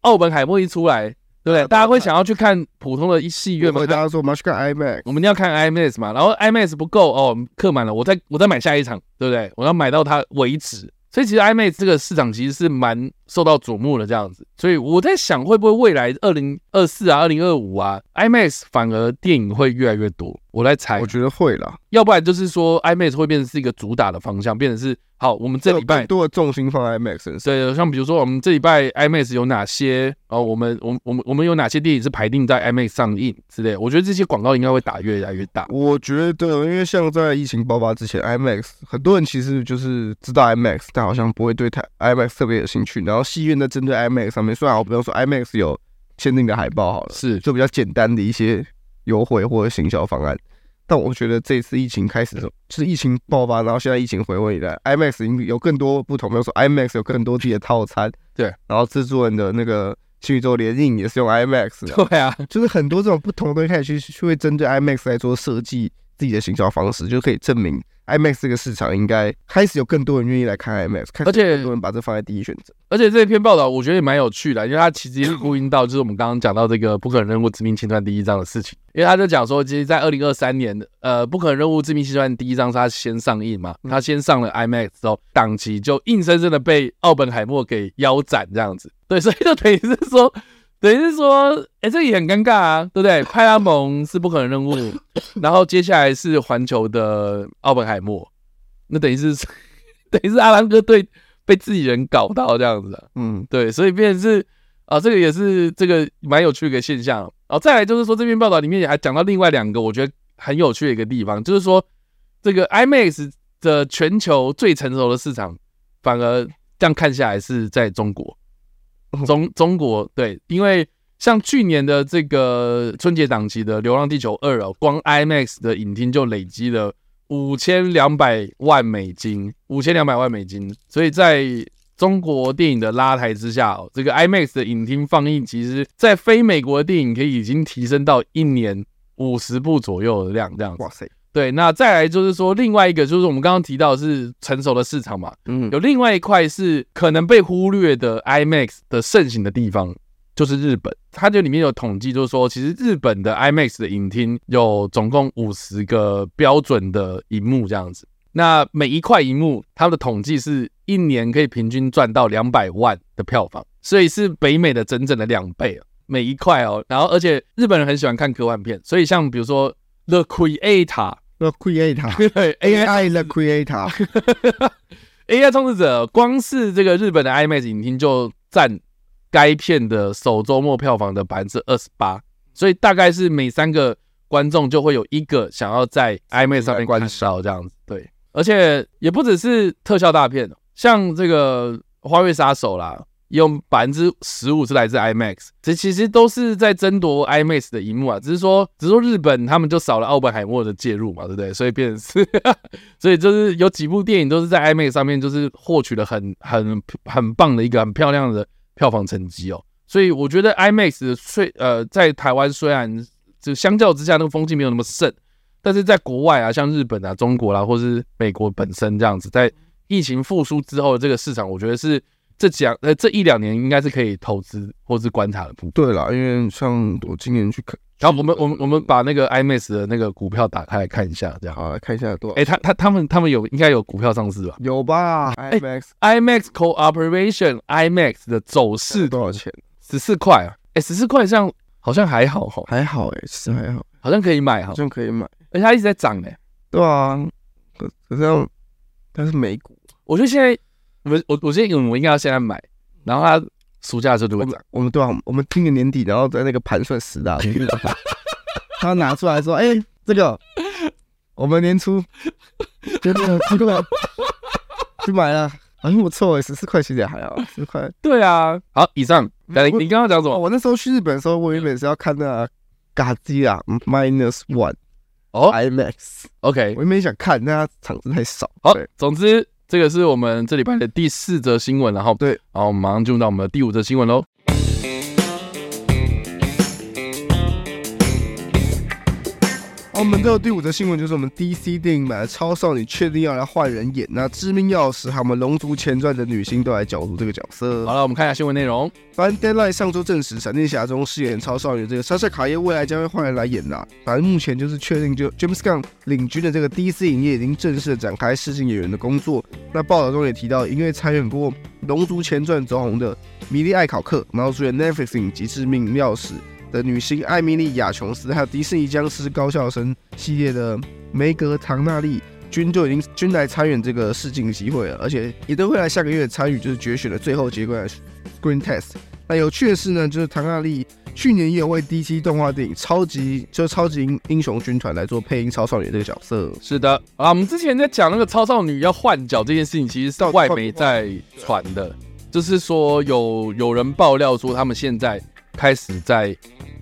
奥本海默一出来，对不对？大家会想要去看普通的戏院吗？
大家说我们要去看 IMAX，
我们一定要看 IMAX 嘛。然后 IMAX 不够哦，客满了，我再我再买下一场，对不对？我要买到它为止。所以其实 IMAX 这个市场其实是蛮受到瞩目的这样子，所以我在想会不会未来二零二四啊、二零二五啊，IMAX 反而电影会越来越多。我来猜，
我觉得会啦，
要不然就是说 IMAX 会变成是一个主打的方向，变成是好，我们这礼拜
更多的重心放在 IMAX 身上。
对，像比如说我们这礼拜 IMAX 有哪些，然后我们我们我们我们有哪些电影是排定在 IMAX 上映之类，我觉得这些广告应该会打越来越大。
我觉得，因为像在疫情爆发之前，IMAX 很多人其实就是知道 IMAX，但好像不会对台 IMAX 特别有兴趣。然后戏院在针对 IMAX 上面，虽然我不用说 IMAX 有限定的海报好了，
是。
就比较简单的一些优惠或者行销方案。但我觉得这次疫情开始的时候，就是疫情爆发，然后现在疫情回温以来，IMAX 已经有更多不同，比如说 IMAX 有更多自己的套餐，
对，
然后制作人的那个新宇宙联映也是用 IMAX，
对啊，
就是很多这种不同的东西开始去去会针对 IMAX 来做设计自己的行销方式，就可以证明。IMAX 这个市场应该开始有更多人愿意来看 IMAX，而且更多人把这放在第一选择。
而且这篇报道我觉得也蛮有趣的，因为它其实也是呼应到就是我们刚刚讲到这个不可能任务致命清算第一章的事情。因为他就讲说，其实，在二零二三年，呃，不可能任务致命清算第一章是他先上映嘛，他先上了 IMAX 之后，档期就硬生生的被奥本海默给腰斩这样子。对，所以就等于是说。等于是说，哎、欸，这也很尴尬啊，对不对？派拉蒙是不可能任务，(laughs) 然后接下来是环球的奥本海默，那等于是 (laughs) 等于是阿兰哥对被自己人搞到这样子，啊，嗯，对，所以变成是啊，这个也是这个蛮有趣的一个现象。然后再来就是说，这篇报道里面也还讲到另外两个我觉得很有趣的一个地方，就是说这个 IMAX 的全球最成熟的市场，反而这样看下来是在中国。(laughs) 中中国对，因为像去年的这个春节档期的《流浪地球二》哦，光 IMAX 的影厅就累积了五千两百万美金，五千两百万美金。所以在中国电影的拉抬之下哦，这个 IMAX 的影厅放映，其实在非美国的电影可以已经提升到一年五十部左右的量，这样。哇塞！对，那再来就是说，另外一个就是我们刚刚提到的是成熟的市场嘛，嗯，有另外一块是可能被忽略的 IMAX 的盛行的地方，就是日本。它这里面有统计，就是说，其实日本的 IMAX 的影厅有总共五十个标准的荧幕这样子。那每一块荧幕，它的统计是一年可以平均赚到两百万的票房，所以是北美的整整的两倍啊，每一块哦。然后，而且日本人很喜欢看科幻片，所以像比如说。The Creator，The
Creator，(laughs) 对，AI The Creator，AI (laughs)
创作者，光是这个日本的 IMAX 影厅就占该片的首周末票房的百分之二十八，所以大概是每三个观众就会有一个想要在 IMAX 上面观赏这样子。对，而且也不只是特效大片，像这个《花月杀手》啦。用百分之十五是来自 IMAX，这其实都是在争夺 IMAX 的荧幕啊，只是说，只是说日本他们就少了奥本海默的介入嘛，对不对？所以变成是，(laughs) 所以就是有几部电影都是在 IMAX 上面，就是获取了很很很棒的一个很漂亮的票房成绩哦。所以我觉得 IMAX 虽呃在台湾虽然就相较之下那个风气没有那么盛，但是在国外啊，像日本啊、中国啦、啊，或是美国本身这样子，在疫情复苏之后的这个市场，我觉得是。这几呃这一两年应该是可以投资或是观察的部分。
对啦，因为像我今年去看，
然后我们我们我们把那个 IMAX 的那个股票打开来看一下，这样
好来看一下多少。
哎，他他他们他们有应该有股票上市吧？
有吧？IMAX
IMAX Cooperation IMAX 的走势
多少钱？
十四块啊！哎，十四块这样好像还好哈，
还好哎，是还好，
好像可以买哈，
好像可以买。
而且它一直在涨哎。
对啊，可可是但是美股，
我觉得现在我我我觉得我们应该要现在买。然后他暑假的时候就会涨，
我们对啊，我们今年年底，然后在那个盘算十大，他拿出来说：“哎、欸，这个我们年初真的这个去买了，很不错哎，十四块其实也还好，十块。”对啊，
好，以上，你你刚刚讲什么？
我那时候去日本的时候，我原本是要看那个《Godzilla Minus One》哦，IMAX，OK，我也没想看，那场子太少。
好，总之。这个是我们这礼拜的第四则新闻，然后对，然后我们马上进入到我们的第五则新闻喽。
我们的第五则新闻就是我们 DC 电影版的超少女确定要来换人演，那致命钥匙还有我们《龙族前传》的女星都来角逐这个角色。
好了，我们看一下新闻内容。
反正 Deadline 上周证实，闪电侠中饰演超少女这个莎莎卡耶未来将会换人来演啦。反正目前就是确定，就 James Gunn 领军的这个 DC 影业已经正式展开试镜演员的工作。那报道中也提到，因为参演过《龙族前传》走红的米莉艾考克，然后主演 Netflix 影集《致命钥匙》。的女星艾米莉亚琼斯，还有迪士尼僵尸高校生系列的梅格唐纳利，均就已经均来参与这个试镜机会了，而且也都会来下个月参与就是决选的最后结果的 Screen Test。那有趣的是呢，就是唐纳利去年也有为 DC 动画电影超级就超级英雄军团来做配音超少女这个角色。
是的，啊，我们之前在讲那个超少女要换角这件事情，其实是外媒在传的，就是说有有人爆料说他们现在开始在。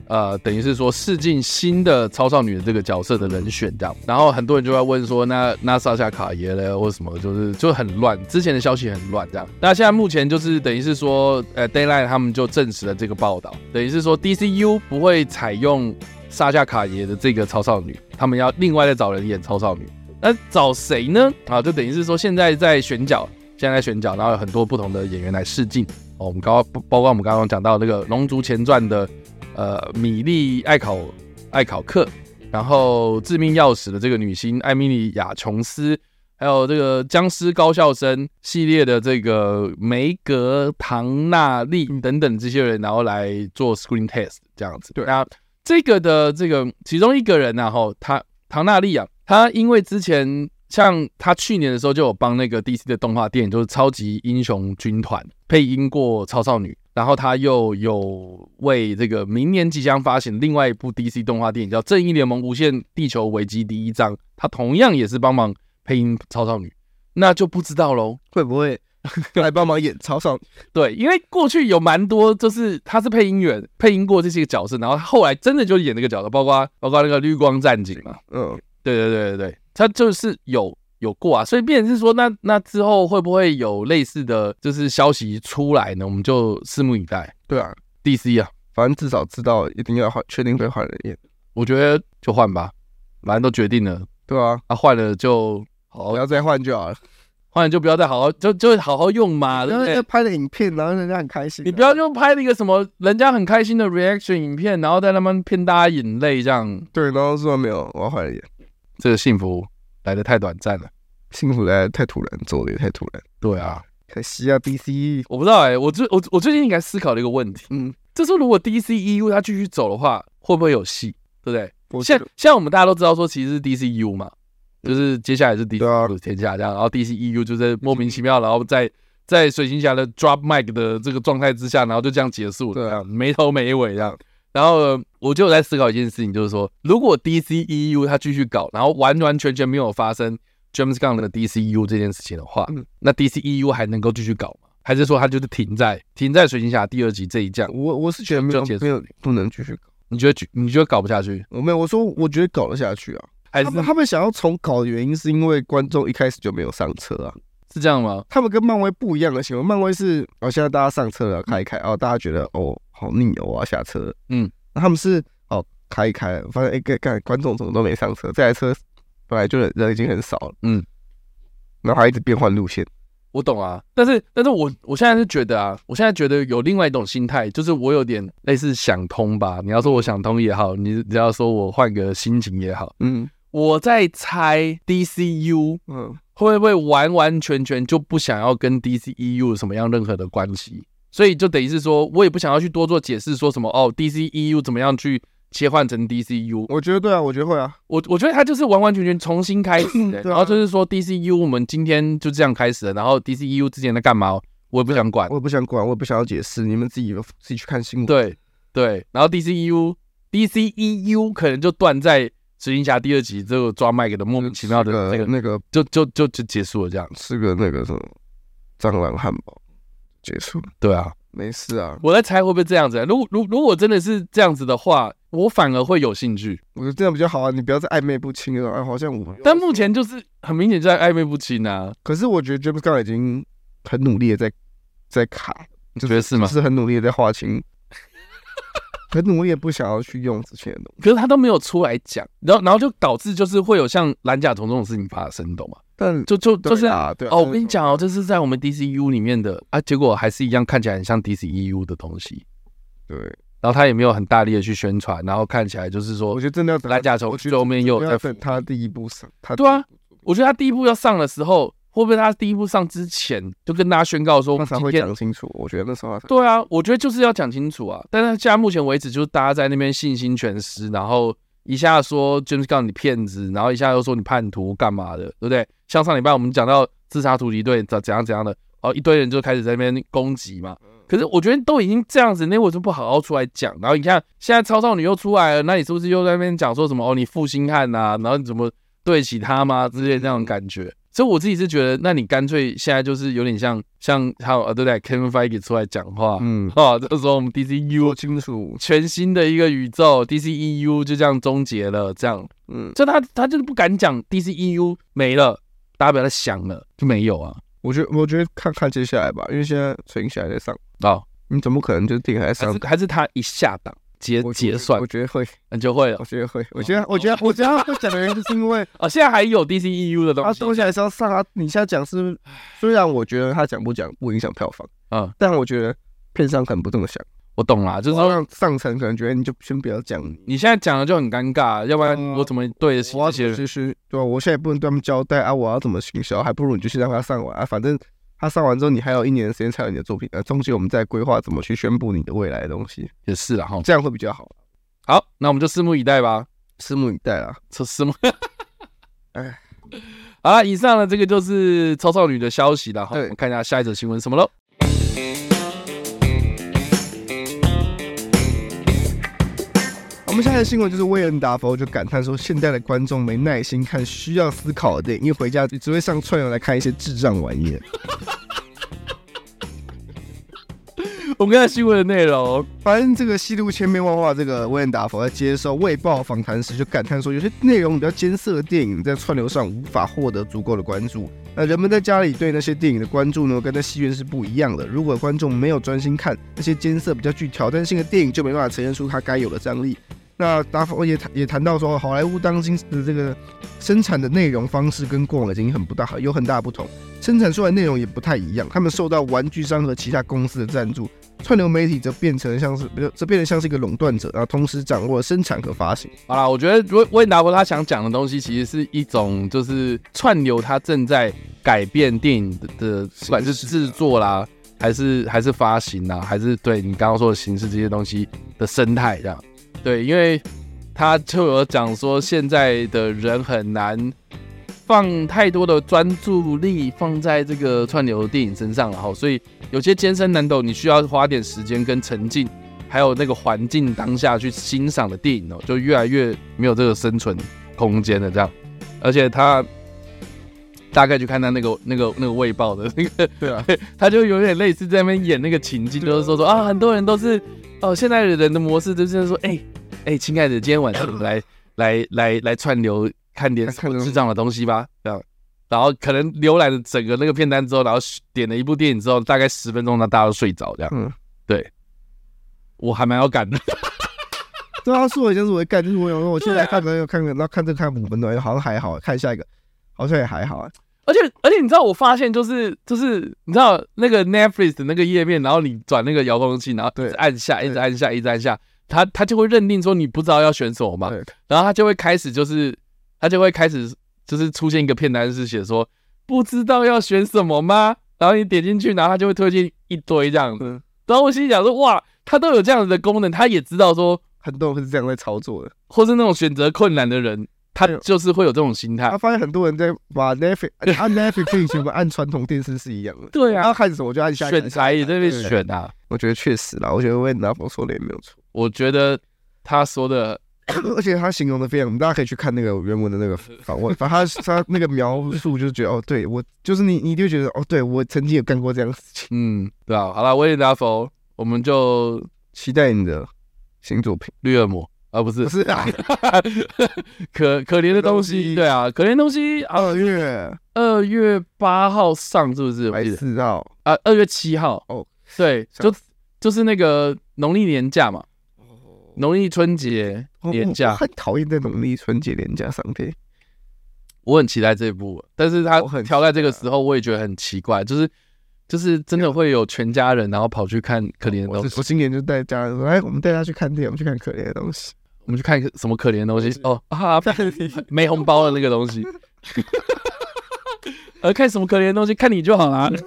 呃，等于是说试镜新的超少女的这个角色的人选这样，然后很多人就在问说，那那莎莎卡耶嘞，或什么，就是就很乱，之前的消息很乱这样。那现在目前就是等于是说，呃，Dayline 他们就证实了这个报道，等于是说 DCU 不会采用莎莎卡耶的这个超少女，他们要另外再找人演超少女。那找谁呢？啊，就等于是说现在在选角，现在在选角，然后有很多不同的演员来试镜。哦，我们刚刚包括我们刚刚讲到那个《龙族前传》的。呃，米莉艾考艾考克，然后致命钥匙的这个女星艾米莉亚琼斯，还有这个僵尸高校生系列的这个梅格唐纳利等等这些人，然后来做 screen test 这样子。对啊，这个的这个其中一个人然后他唐纳利啊，他因为之前像他去年的时候就有帮那个 DC 的动画电影，就是超级英雄军团配音过超少女。然后他又有为这个明年即将发行另外一部 DC 动画电影叫《正义联盟：无限地球危机》第一章，他同样也是帮忙配音超少女，那就不知道喽，
会不会 (laughs) 来帮忙演超少女？
对，因为过去有蛮多，就是他是配音员，配音过这些个角色，然后后来真的就演那个角色，包括包括那个绿光战警嘛，嗯，对对对对对，他就是有。有过啊，所以变成是说，那那之后会不会有类似的就是消息出来呢？我们就拭目以待。
对啊
，DC 啊，
反正至少知道一定要换，确定会换人演。
我觉得就换吧，反正都决定了。
对啊，
啊换了就好，
不要再换就好了。(laughs)
换了就不要再好好，就就好好用嘛。
然后拍的影片，然后人家很开心。
你不要就拍了一个什么人家很开心的 reaction 影片，然后在那边骗大家眼泪这样。
对，然后说没有，我要换人演。
这个幸福来的太短暂了。
幸福来得太突然，走的也太突然。
对啊，
可惜啊，DC，
我不知道哎、欸，我最我我最近应该思考的一个问题，嗯，就是如果 DCEU 它继续走的话，会不会有戏？对不对？现现在我们大家都知道说，其实是 DCU 嘛，就是接下来是 DC 天下这样，然后 DCEU 就是莫名其妙，然后在在水行侠的 Drop Mic 的这个状态之下，然后就这样结束了，这样没头没尾这样。然后我就在思考一件事情，就是说，如果 DCEU 它继续搞，然后完完全全没有发生。James Gunn 的 DCEU 这件事情的话，嗯、那 DCEU 还能够继续搞吗？还是说它就是停在停在水行侠第二集这一降？
我我是觉得没有没有不能继续搞。
你觉得你觉得搞不下去？
我没有，我说我觉得搞得下去啊。还是他们，他们想要重搞的原因是因为观众一开始就没有上车啊？
是这样吗？
他们跟漫威不一样的行为，漫威是哦，现在大家上车了，开一开，哦，大家觉得哦好腻哦，我要下车。嗯，那他们是哦开一开，发现哎，干、欸、观众怎么都没上车，这台车。本来就人已经很少了，嗯，然后还一直变换路线，
我懂啊，但是但是我我现在是觉得啊，我现在觉得有另外一种心态，就是我有点类似想通吧。你要说我想通也好，你只要说我换个心情也好，嗯，我在猜 DCU，嗯，会不会完完全全就不想要跟 DCEU 有什么样任何的关系？所以就等于是说我也不想要去多做解释，说什么哦，DCEU 怎么样去。切换成 DCU，
我觉得对啊，我觉得会啊，
我我觉得他就是完完全全重新开始 (laughs) 然后就是说 DCU 我们今天就这样开始了，然后 DCU 之前在干嘛，我也不想管，
我也不想管，我也不想要解释，你们自己自己去看新闻。
对对，然后 DCU DCEU 可能就断在水行侠第二集这个抓麦克的莫名其妙的那个那个就就就就结束了这样，
是个那个什么蟑螂汉堡结束，
对啊。
没事啊，
我在猜会不会这样子、啊。如果如如果真的是这样子的话，我反而会有兴趣。
我觉得这样比较好啊，你不要再暧昧不清了。好像我，
但目前就是很明显在暧昧不清啊。
可是我觉得 James Gunn 已经很努力的在在卡，
你觉得是吗？
是很努力的在划清，可是我也不想要去用之前的东西，
可是他都没有出来讲，然后然后就导致就是会有像蓝甲虫这种事情发生，懂吗？
但
就就就是
啊，对啊
哦，我跟你讲哦，这是在我们 DCU 里面的啊，结果还是一样看起来很像 DCEU 的东西，
对。
然后他也没有很大力的去宣传，然后看起来就是说，
我觉得真的要
蓝甲虫后面又在
等他第一部上，他
对啊，我觉得他第一部要上的时候，会不会他第一部上之前就跟大家宣告说，
那才会讲清楚？我觉得那时候
对啊，我觉得就是要讲清楚啊。但是现在目前为止，就是大家在那边信心全失，然后一下说 James Gunn 你骗子，然后一下又说你叛徒干嘛的，对不对？像上礼拜我们讲到自杀突击队怎怎样怎样的，哦一堆人就开始在那边攻击嘛。可是我觉得都已经这样子，那为什么不好好出来讲？然后你看现在超少女又出来了，那你是不是又在那边讲说什么哦？你负心汉呐，然后你怎么对得起他吗？之类这种感觉。所以我自己是觉得，那你干脆现在就是有点像像还有呃对不对？Kevin Feige 出来讲话，嗯，哦，这个时候我们 DCU
说清楚
全新的一个宇宙 DCEU 就这样终结了，这样，嗯，就他他就是不敢讲 DCEU 没了，大家不要再想了，就没有啊。
我觉得我觉得看看接下来吧，因为现在存起来在上。啊、哦，你怎么可能就定还在上？
还是他一下档结结算？
我觉得会，
你就会了。
我觉得会，我觉得，我觉得，我觉得他会讲的原因是因为
啊，(laughs) 现在还有 DCEU 的东西，
他东西还是要上啊。你现在讲是，虽然我觉得他讲不讲不影响票房，啊，但我觉得片商可能不这么想。
我懂啦，就是说
让上层可能觉得你就先不要讲，
你现在讲了就很尴尬，要不然我怎么对得起这些人？
其实对吧？我现在也不能对他们交代啊，我要怎么行销？还不如你就先让他上完啊，反正。他上完之后，你还有一年的时间才有你的作品，呃，中间我们再规划怎么去宣布你的未来的东西，
也是啦哈，
这样会比较好。
好，那我们就拭目以待吧，
拭目以待啊，
这拭目。哎，(laughs) 好了，以上呢这个就是超少女的消息了，好，我们看一下下一则新闻什么喽。
我们现在的新闻就是威恩达佛就感叹说，现在的观众没耐心看需要思考的电影，因为回家只会上串流来看一些智障玩意。
我们看新闻的内容，
反正这个戏路千变万化，这个威恩达佛在接受《卫报》访谈时就感叹说，有些内容比较艰涩的电影在串流上无法获得足够的关注。那人们在家里对那些电影的关注呢，跟在戏院是不一样的。如果观众没有专心看那些艰涩、比较具挑战性的电影，就没办法呈现出它该有的张力。那达佛也谈也谈到说，好莱坞当今的这个生产的内容方式跟过往已经很不大，有很大不同，生产出来内容也不太一样。他们受到玩具商和其他公司的赞助，串流媒体则变成像是，这变得像是一个垄断者，然后同时掌握了生产和发行。
好啦，我觉得温温达佛他想讲的东西，其实是一种就是串流，它正在改变电影的不管是制作啦，还是还是发行啦，还是对你刚刚说的形式这些东西的生态这样。对，因为他就有讲说，现在的人很难放太多的专注力放在这个串流电影身上了哈，所以有些艰深难懂，你需要花点时间跟沉浸，还有那个环境当下去欣赏的电影哦，就越来越没有这个生存空间了这样。而且他大概就看他那个那个那个卫报的那个，(laughs) 对啊，(laughs) 他就有点类似在那边演那个情境，就是说说啊，很多人都是哦，现在的人的模式就是说，哎。哎，亲爱的，今天晚上我们来来来来串流看点智障的东西吧，这样，然后可能浏览了整个那个片单之后，然后点了一部电影之后，大概十分钟呢，大家都睡着，这样，嗯，对，我还蛮有感的，(laughs)
对啊，说我以前是我会干，就是我有时候我现在看没有看，然后看这看五分钟，好像还好，看下一个好像也还好啊，
而且而且你知道我发现就是就是你知道那个 Netflix 的那个页面，然后你转那个遥控器，然后对，按下，一直按下，一直按下。它它就会认定说你不知道要选什么嘛，然后他就会开始就是他就会开始就是出现一个片单是写说不知道要选什么吗？然后你点进去，然后他就会推荐一堆这样子。然后我心里想说哇，他都有这样子的功能，他也知道说
很多人是这样在操作的，
或是那种选择困难的人，他就是会有这种心态。
他发现很多人在把 Netflix 按 (laughs) Netflix 我们按传统电视是一样的。(laughs)
对啊，
然后开始我就按下
选材也在那边选啊。
我觉得确实啦，我觉得威恩达佛说的也没有错。
我觉得他说的，(coughs)
而且他形容的非常，大家可以去看那个原文的那个 (laughs) 访问，反正他他那个描述就是觉得哦，对我就是你，你就觉得哦，对我曾经有干过这样的事情，
嗯，对啊，好了，威恩达佛，我们就
期待你的新作品《
绿恶魔》啊，不是
不是啊，(laughs)
可可怜的东西，对啊，可怜东西，
二月
二月八号上是不是？
还是四号
啊？二月七号哦，对，就就是那个农历年假嘛。农历春节年假，
很讨厌在农历春节年假上片。
我很期待这一部，但是他挑在这个时候，我也觉得很奇怪，就是就是真的会有全家人然后跑去看可怜的东西。
我今年就带家人说，哎，我们带他去看电影，我们去看可怜的东西，
我们去看什么可怜的东西？哦啊，没红包的那个东西。(laughs) 呃，看什么可怜的东西？看你就好了。(laughs)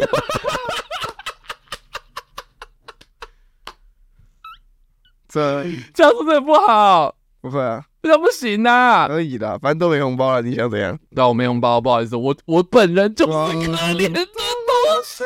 这 (laughs)
这样是不是不好？
不会啊，
这样不行啊。
可以的，反正都没红包了，你想怎样？
对啊，我没红包，不好意思，我我本人就是可怜的东西。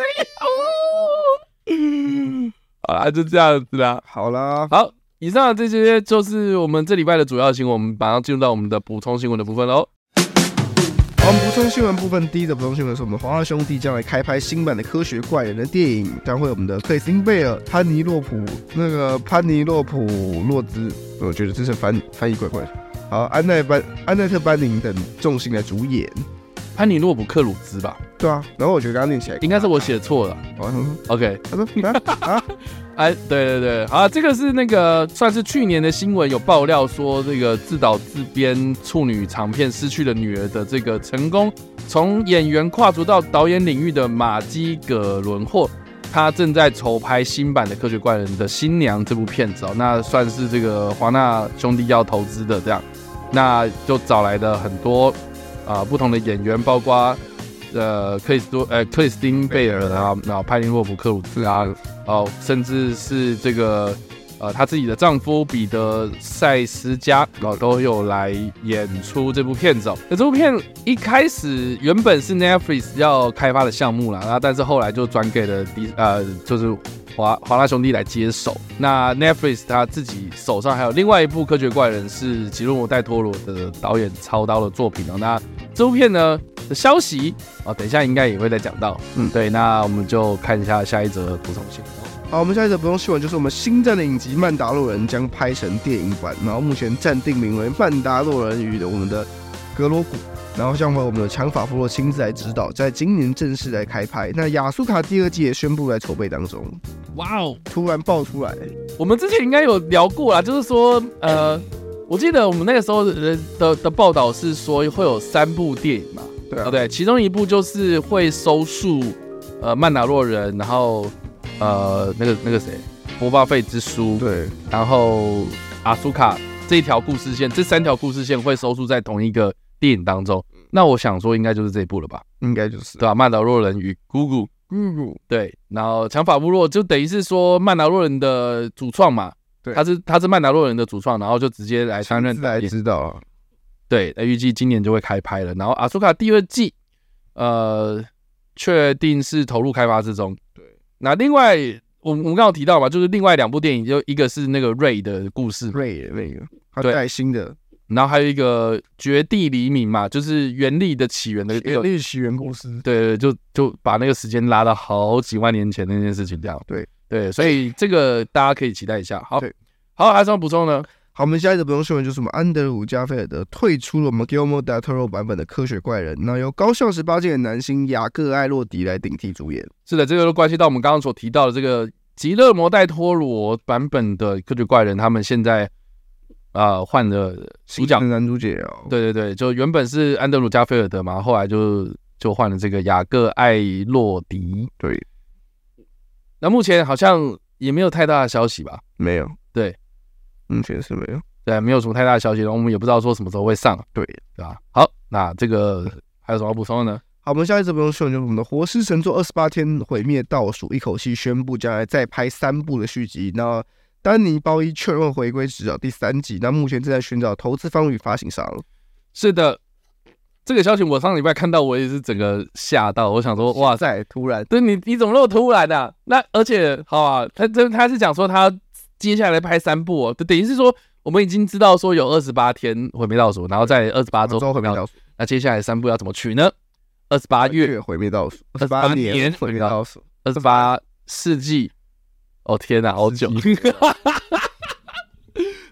好啦，就这样子啦。
好啦，
好，以上这些就是我们这礼拜的主要新闻，我们马上进入到我们的补充新闻的部分喽。
我们补充新闻部分，第一个补充新闻是我们华纳兄弟将来开拍新版的《科学怪人》的电影，将会我们的克里斯汀贝尔、潘尼洛普那个潘尼洛普洛兹，我觉得这是翻翻译怪怪。好，安奈班安奈特班宁等重心来主演。
潘尼洛普克鲁兹吧？
对啊，然后我觉得刚刚念起来
应该是我写错了。OK，
他说 (laughs) 啊，
哎，对对对，好，这个是那个算是去年的新闻，有爆料说这个自导自编处女长片《失去了女儿》的这个成功从演员跨足到导演领域的马基葛伦霍，他正在筹拍新版的《科学怪人的新娘》这部片子哦，那算是这个华纳兄弟要投资的这样，那就找来的很多。啊、不同的演员，包括呃克里斯多呃克里斯汀贝尔啊，然后派林洛普克鲁兹啊，哦，甚至是这个呃她自己的丈夫彼得赛斯加，然后都有来演出这部片子哦。那这部片一开始原本是 Netflix 要开发的项目啦，然后但是后来就转给了迪呃就是。华华纳兄弟来接手，那 Netflix 他自己手上还有另外一部《科学怪人》，是吉洛摩·戴托罗的导演操刀的作品哦。那这部片呢的消息啊，等一下应该也会再讲到。嗯，对，那我们就看一下下一则补充新闻。
好，我们下一则补充新闻就是我们新战的影集《曼达洛人》将拍成电影版，然后目前暂定名为《曼达洛人与我们的格罗古》。然后，将会我们的强法夫洛亲自来指导，在今年正式来开拍。那亚苏卡第二季也宣布来筹备当中。
哇哦，
突然爆出来！
我们之前应该有聊过啦，就是说，呃，我记得我们那个时候的的的报道是说会有三部电影嘛，对啊，对，其中一部就是会收束呃曼达洛人，然后呃那个那个谁，波巴费之书，
对，
然后阿苏卡这一条故事线，这三条故事线会收束在同一个。电影当中，那我想说应该就是这一部了吧？
应该就是
对吧？曼达洛人与姑姑，
姑姑
对，然后强法部落就等于是说曼达洛人的主创嘛，
对，
他是他是曼达洛人的主创，然后就直接来担任
来指导，
对，预计今年就会开拍了。然后阿苏卡第二季，呃，确定是投入开发之中。对，那另外我我们刚刚提到嘛，就是另外两部电影，就一个是那个瑞的故事，
瑞的那个，他带新的。
然后还有一个绝地黎明嘛，就是原力的起源的
原力起源故事。
对对，就就把那个时间拉到好几万年前那件事情这样。
对
对，所以这个大家可以期待一下。好，
对
好，还有什么补充呢？
好，我们下一个补充新闻就是我们安德鲁·加菲尔德退出了我们 Guillermo del Toro 版本的科学怪人，那由高校十八届的男星雅各·艾洛迪来顶替主演。
是的，这个都关系到我们刚刚所提到的这个吉勒摩·戴托罗版本的科学怪人，他们现在。啊，换了主角
男主角哦，
对对对，就原本是安德鲁加菲尔德嘛，后来就就换了这个雅各艾洛迪。
对，
那目前好像也没有太大的消息吧？
没有，
对，
目前是没有，
对，没有什么太大的消息，然后我们也不知道说什么时候会上，
对，
对吧？好，那这个还有什么要补充的呢？
好，我们下一次不用秀就是我们的《活尸神作》二十八天毁灭倒数，一口气宣布将来再拍三部的续集，那。丹尼鲍伊确认回归执导第三季，那目前正在寻找投资方与发行商。
是的，这个消息我上礼拜看到，我也是整个吓到。我想说，(laughs) 哇塞，
突然，
对你，你怎么那么突然的、啊？那而且，好啊，他这他是讲说他接下来拍三部，哦，等于是说我们已经知道说有二十八天毁灭倒数，然后在二十八周毁灭倒数。那接下来三部要怎么取呢？二十八月
毁灭倒数，二十八年毁灭倒数，
二十八世纪。哦天哪，好久！(laughs)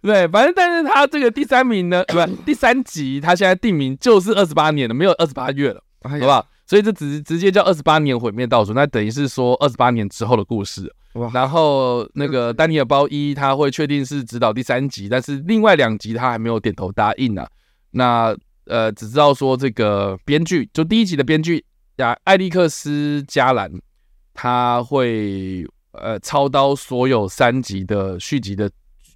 对，反正但是他这个第三名呢，不，(laughs) 第三集他现在定名就是二十八年了，没有二十八月了，好不好？所以这直直接叫二十八年毁灭倒数，那等于是说二十八年之后的故事。然后那个丹尼尔包伊他会确定是指导第三集，但是另外两集他还没有点头答应呢、啊。那呃，只知道说这个编剧就第一集的编剧呀，艾利克斯加兰他会呃操刀所有三集的续集的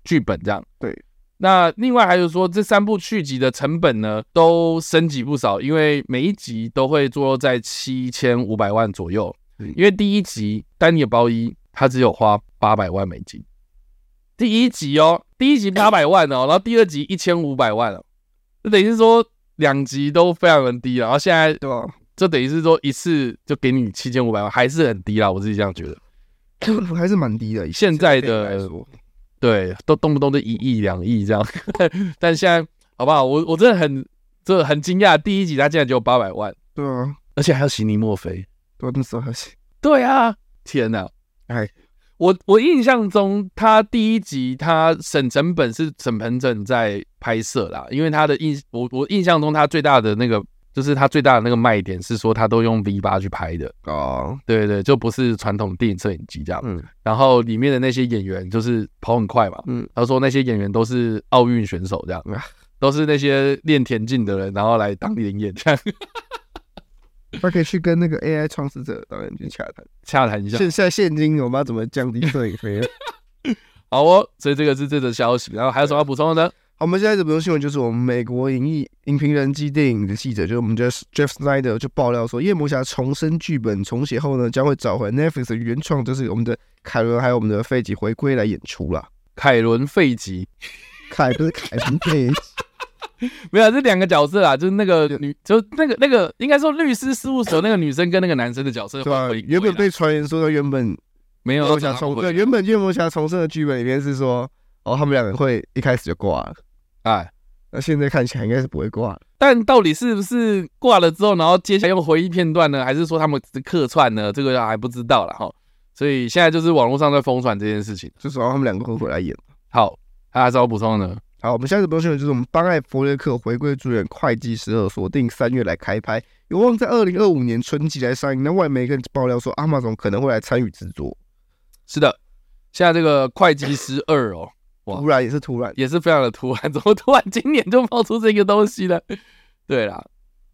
剧本，这样
对。
那另外还有说，这三部续集的成本呢，都升级不少，因为每一集都会坐落在七千五百万左右。因为第一集丹尼尔鲍伊他只有花八百万美金，第一集哦，第一集八百万哦，然后第二集一千五百万哦，这等于是说两集都非常的低了。然后现在对吧？就等于是说一次就给你七千五百万，还是很低啦，我自己这样觉得，(laughs)
还是蛮低的。
现在的。对，都动不动就一亿两亿这样，(laughs) 但现在好不好？我我真的很，这很惊讶，第一集他竟然只有八百万，
对啊，
而且还要席尼墨菲，
多那时候还是，
对啊，天哪，哎，我我印象中他第一集他省成本是沈鹏正在拍摄啦，因为他的印我我印象中他最大的那个。就是它最大的那个卖点是说，它都用 V 八去拍的哦，对对对，就不是传统电影摄影机这样。嗯，然后里面的那些演员就是跑很快嘛。嗯，他说那些演员都是奥运选手这样，都是那些练田径的人，然后来当临演这样。(laughs)
他可以去跟那个 AI 创始者导演去洽谈，
洽谈一下。
现在现今我们要怎么降低摄影费？(laughs)
好哦，所以这个是这则消息。然后还有什么要补充的呢？
好，我们现在这则新闻就是我们美国影艺影评人及电影的记者，就是我们的 Jeff Snyder 就爆料说，夜魔侠重生剧本重写后呢，将会找回 Netflix 的原创，就是我们的凯伦还有我们的费吉回归来演出啦。
凯伦费吉，
凯不是凯伦费吉，(laughs)
没有这两个角色啊，就是那个女，就那个那个应该说律师事务所那个女生跟那个男生的角色。
对啊，原本被传言说他原本
没有
夜魔重，对，原本夜魔侠重生的剧本里面是说，哦，他们两个会一开始就挂了。哎，那现在看起来应该是不会挂，
但到底是不是挂了之后，然后接下来用回忆片段呢，还是说他们只是客串呢？这个还不知道了哈。所以现在就是网络上在疯传这件事情，
就说他们两个会回来演。
好，还有什么补充呢？
好，我们下一次补充的就是我们班艾弗雷克回归主演会计师二，锁定三月来开拍，有望在二零二五年春季来上映。那外媒更爆料说，阿玛总可能会来参与制作。
是的，现在这个会计师二哦。
突然也是突然，
也是非常的突然，怎么突然今年就冒出这个东西呢？(laughs) 对啦，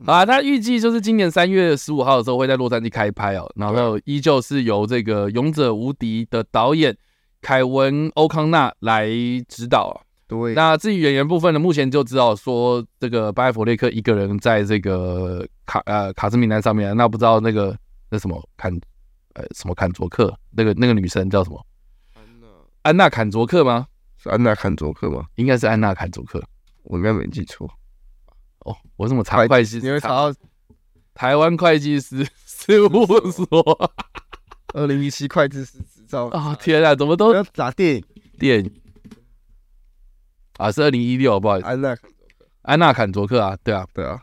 啊，他预计就是今年三月十五号的时候会在洛杉矶开拍哦，然后依旧是由这个《勇者无敌》的导演凯文欧康纳来指导啊。
对，
那至于演员部分呢，目前就知道说这个巴艾弗列克一个人在这个卡呃卡斯名单上面，那不知道那个那什么坎呃什么坎卓克那个那个女生叫什么？安娜安娜坎卓克吗？
是安娜坎卓克吗？
应该是安娜坎卓克，
我应该没记错。
哦，我怎么查会计师？
你会查到
台湾会计师事务所，(laughs)
二零一七会计师执照。
啊、哦、天啊，怎么都
要打电影？
电影啊，是二零一六，不好意思。
安娜坎卓克，
安娜坎卓克啊，对啊，
对啊。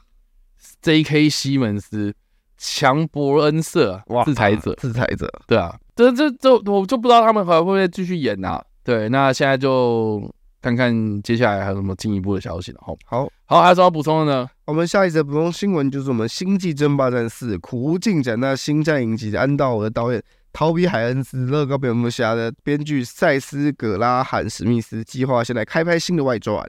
J.K. 西门斯、强伯恩瑟，哇，制裁者，
制裁者，
对啊。这这这，我就不知道他们还会不会继续演啊？对，那现在就看看接下来还有什么进一步的消息了。好，
好，
好，还有什么要补充的呢？
我们下一则补充新闻就是我们《星际争霸战四》苦无进展。那《星战》影集安道尔的导演逃避海恩斯、乐高蝙蝠侠的编剧塞斯·葛拉罕史密斯计划现在开拍新的外传。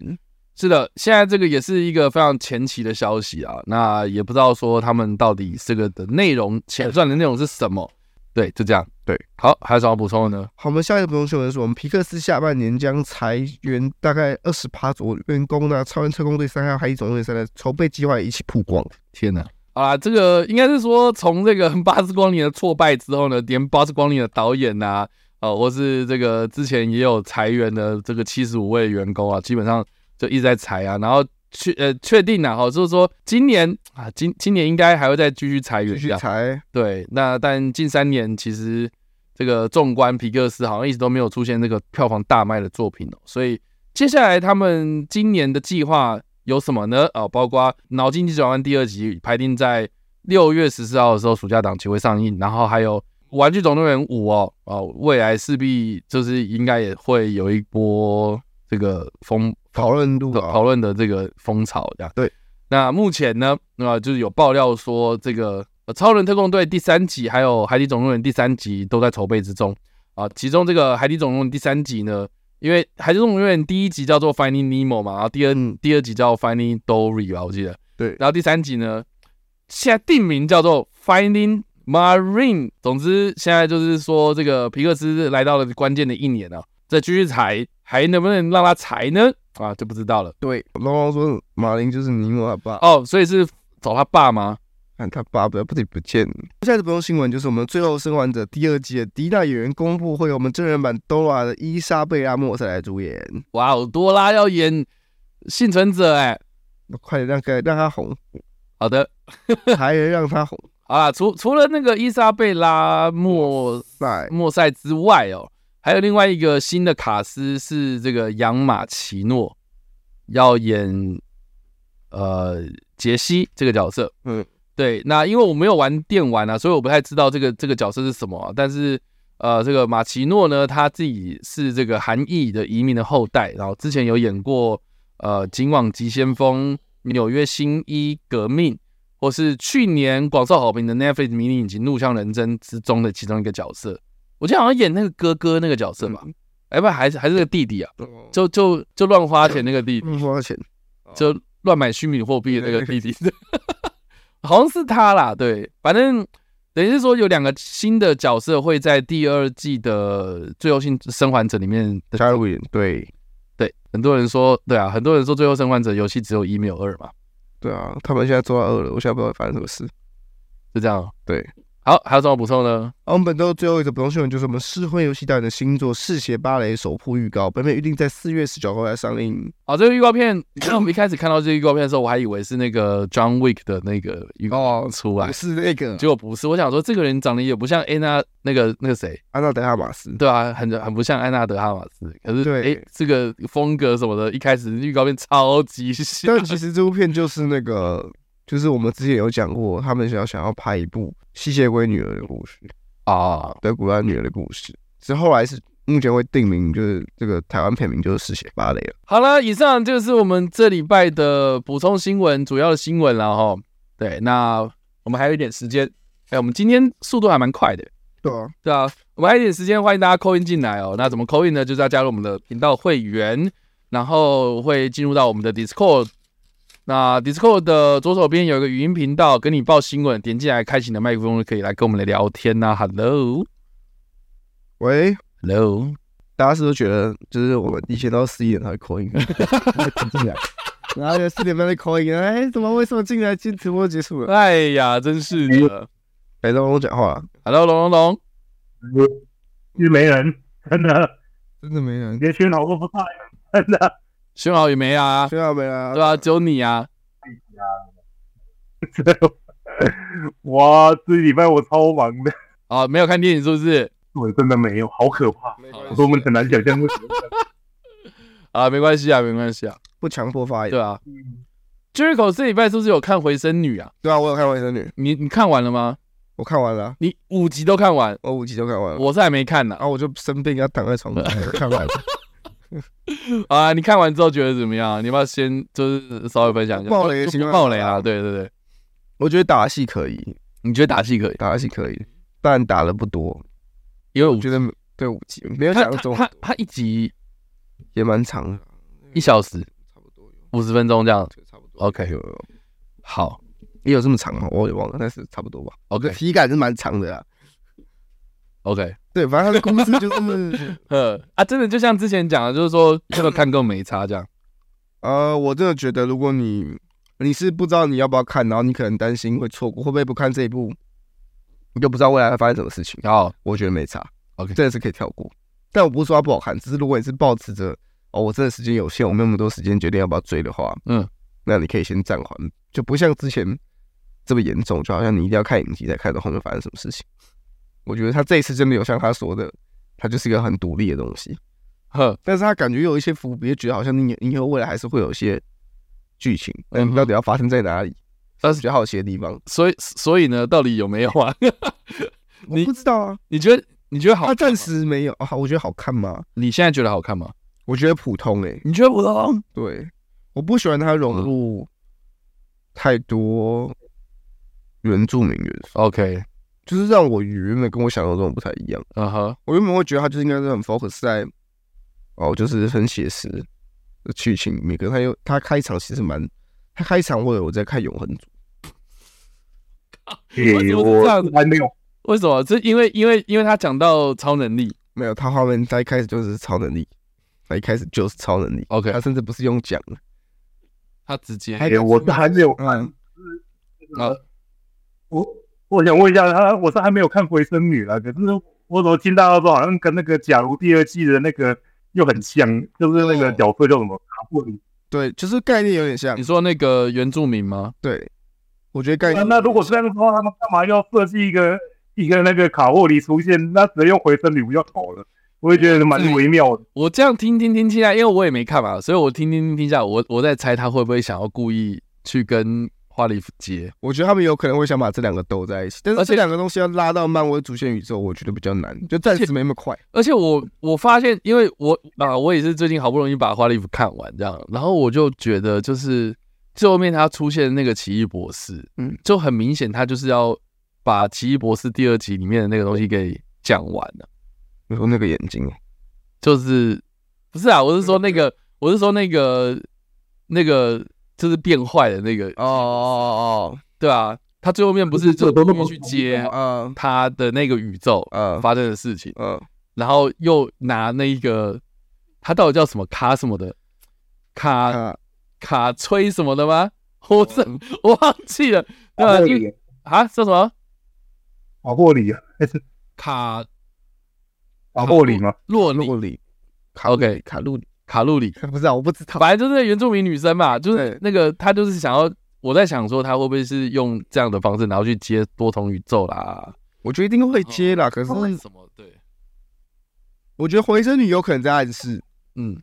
是的，现在这个也是一个非常前期的消息啊。那也不知道说他们到底这个的内容，前传的内容是什么。对，就这样。对，好，还有什么补充的呢？
好，我们下一个补充新闻是我们皮克斯下半年将裁员大概二十趴左右员工呢。超人特工队三还有海底总动员三的筹备计划也一起曝光。
天哪！啊，这个应该是说从这个 (laughs) 巴斯光年的挫败之后呢，连巴斯光年的导演呐、啊，呃，或是这个之前也有裁员的这个七十五位员工啊，基本上就一直在裁啊，然后。确呃确定了哈，就是说今年啊，今今年应该还会再继续裁员，
继续裁。
对，那但近三年其实这个纵观皮克斯好像一直都没有出现这个票房大卖的作品哦，所以接下来他们今年的计划有什么呢？啊，包括《脑筋急转弯》第二集排定在六月十四号的时候暑假档期会上映，然后还有《玩具总动员五》哦，哦，未来势必就是应该也会有一波这个风。
讨论度
讨论的这个风潮，这样
对。
那目前呢，啊，就是有爆料说，这个《超人特工队》第三集还有《海底总动员》第三集都在筹备之中。啊。其中这个《海底总动员》第三集呢，因为《海底总动员》第一集叫做 Finding Nemo 嘛，然后第二第二集叫 Finding Dory 吧，我记得。
对，
然后第三集呢，现在定名叫做 Finding Marine。总之，现在就是说这个皮克斯来到了关键的一年啊，再继续踩，还能不能让他踩呢？啊，就不知道了。
对，龙龙说马林就是尼莫他爸
哦，所以是找他爸吗？
看他爸不要不得不见。现在的不用新闻就是我们《最后生还者》第二季的第一代演员公布，会有我们真人版多拉的伊莎贝拉·莫塞来主演。
哇哦，多拉要演幸存者哎，
快点让让他红。
好的，(laughs)
还能让他红。
好啦，除除了那个伊莎贝拉·莫塞莫塞之外哦。还有另外一个新的卡司是这个杨马奇诺要演呃杰西这个角色，嗯，对。那因为我没有玩电玩啊，所以我不太知道这个这个角色是什么啊。但是呃，这个马奇诺呢，他自己是这个韩裔的移民的后代，然后之前有演过呃《警网急先锋》《纽约新一革命》，或是去年广受好评的 Netflix 迷你影集《怒呛人生》之中的其中一个角色。我记得好像演那个哥哥那个角色吧，哎、嗯，不还是还是个弟弟啊？就就就乱花钱那个弟弟，
乱花钱，
就乱买虚拟货币的那个弟弟，(laughs) 好像是他啦。对，反正等于是说有两个新的角色会在第二季的最后性生还者里面
加入演。对
对，很多人说，对啊，很多人说最后生还者游戏只有一没有二嘛。
对啊，他们现在做到二了，我现在不知道发生什么事，
就这样。
对。
好，还有什么补充呢？
好，我们本周最后一个补充新闻就是我们试婚游戏导演的新作《嗜血芭蕾》首部预告，本片预定在四月十九号来上映。
好，这个预告片，(coughs) 我们一开始看到这个预告片的时候，我还以为是那个 John Wick 的那个预告出来，
不是那个，
结果不是。我想说，这个人长得也不像安娜，那个那个谁，
安娜德哈马斯，
对啊，很很不像安娜德哈马斯。可是，对，哎，这个风格什么的，一开始预告片超级像。
但其实这部片就是那个。就是我们之前有讲过，他们想要想要拍一部吸血鬼女儿的故事啊，德，古代女儿的故事。之后来是目前会定名，就是这个台湾片名就是《嗜血芭蕾》了。
好了，以上就是我们这礼拜的补充新闻，主要的新闻了哈。对，那我们还有一点时间，哎，我们今天速度还蛮快的。
对啊，
对啊，我们还有一点时间，欢迎大家 call in 进来哦。那怎么 call in 呢？就是要加入我们的频道会员，然后会进入到我们的 Discord。那 Discord 的左手边有一个语音频道，跟你报新闻，点进来开启你的麦克风，可以来跟我们来聊天呐、啊。Hello，
喂
，Hello，
大家是不是觉得就是我们以前都十一点才会 call in，进来，然后四点半才 call in，哎，怎么为什么进来进直播结束了？
哎呀，真是的。
哎，龙龙讲话
，Hello，龙龙龙，
又没人，真的，
真的没人，
连讯号都不在，真的。
宣豪也没啊，
宣豪没啊，
对啊，只有你啊。(laughs)
哇，这礼拜我超忙的
啊，没有看电影是不是？
我真的没有，好可怕。我说我们很难想象为什么。(laughs)
啊，没关系啊，没关系啊，
不强迫发言。
对啊。Jericho 这礼拜是不是有看《回声女》啊？
对啊，我有看《回声女》。
你你看完了吗？
我看完了。
你五集都看完？
我五集都看完了。
我是还没看呢，
然后我就生病要躺在床上 (laughs) 看完了。(laughs)
啊！你看完之后觉得怎么样？你要不要先就是稍微分享一下？
爆雷
爆雷啊！对对对，
我觉得打戏可以。
你觉得打戏可以？
打戏可以，但打的不多，
因为
我觉得对五集没有想象中。
他他一集
也蛮长的，
一小时
差不多，
五十分钟这样，
差不多。
OK，好，
也有这么长吗？我也忘了，但是差不多吧。
OK，
体感是蛮长的啊。
OK，(laughs)
对，反正他的公司就 (laughs) 是，
呃啊，真的就像之前讲的，就是说这个看够没差这样。
呃，我真的觉得，如果你你是不知道你要不要看，然后你可能担心会错过，会不会不看这一部，你就不知道未来会发生什么事情。
然后
我觉得没差
，OK，
真的是可以跳过。但我不是说它不好看，只是如果你是抱持着哦，我真的时间有限，我没有那么多时间决定要不要追的话，嗯，那你可以先暂缓，就不像之前这么严重，就好像你一定要看影集才看到后面发生什么事情。我觉得他这一次真的有像他说的，他就是一个很独立的东西，呵。但是他感觉有一些伏笔，觉得好像你以后未来还是会有一些剧情，嗯，到底要发生在哪里？那是比较好奇的地方。
所以，所以呢，到底有没有啊？(laughs)
我不知道啊？
你觉得你觉得好？
他暂时没有啊。我觉得好看吗？
你现在觉得好看吗？
我觉得普通诶、欸。
你觉得普通？
对，我不喜欢他融入太多原住民元素。
OK。
就是让我原本跟我想的这种不太一样。
啊哈，
我原本会觉得他就是应该是很 focus 在哦，就是很写实的剧情里面。可是他又他开场其实蛮，他开场或者我在看永恒族。
诶，我还没有。
为什么？这因为因为因为他讲到超能力，
没有他画面，他一开始就是超能力，他一开始就是超能力。
OK，
他甚至不是用讲的，
他直接。
诶，我是还没有看。
啊，
我我想问一下他，我是还没有看《回声女》了，可是我怎么听到说好像跟那个《假如》第二季的那个又很像，就是那个角色叫什么卡布里？
对，就是概念有点像。
你说那个原住民吗？
对，我觉得概念。
那如果是这样的话，他们干嘛要设计一个？一个那个卡霍里出现，那直接用回声女不就好了？我也觉得蛮微妙的。
我这样听听听起来，因为我也没看嘛，所以我听听听听下，我我在猜他会不会想要故意去跟花里夫接？
我觉得他们有可能会想把这两个斗在一起，但是这两个东西要拉到漫威主线宇宙，我觉得比较难，就暂时没那么快。
而且我我发现，因为我啊，我也是最近好不容易把花里夫看完这样，然后我就觉得，就是最后面他出现的那个奇异博士，嗯，就很明显他就是要。把《奇异博士》第二集里面的那个东西给讲完了。
你说那个眼睛，
就是不是啊？我是说那个，我是说那个那个就是变坏的那个。哦哦哦哦，对啊，他最后面不是就去接嗯。他的那个宇宙嗯。发生的事情嗯，然后又拿那一个他到底叫什么卡什么的？卡卡吹什么的吗？我是我忘记了。对啊，叫什么？
瓦霍里。啊，还是
卡。
卡霍里吗？
洛洛里，OK，卡路里，卡路里，(laughs)
不知道，我不知道，
反正就是原住民女生嘛，就是那个她就是想要，我在想说她会不会是用这样的方式，然后去接多重宇宙啦？
我觉得一定会接啦，可是为什么？对，我觉得回声女有可能在暗示，嗯，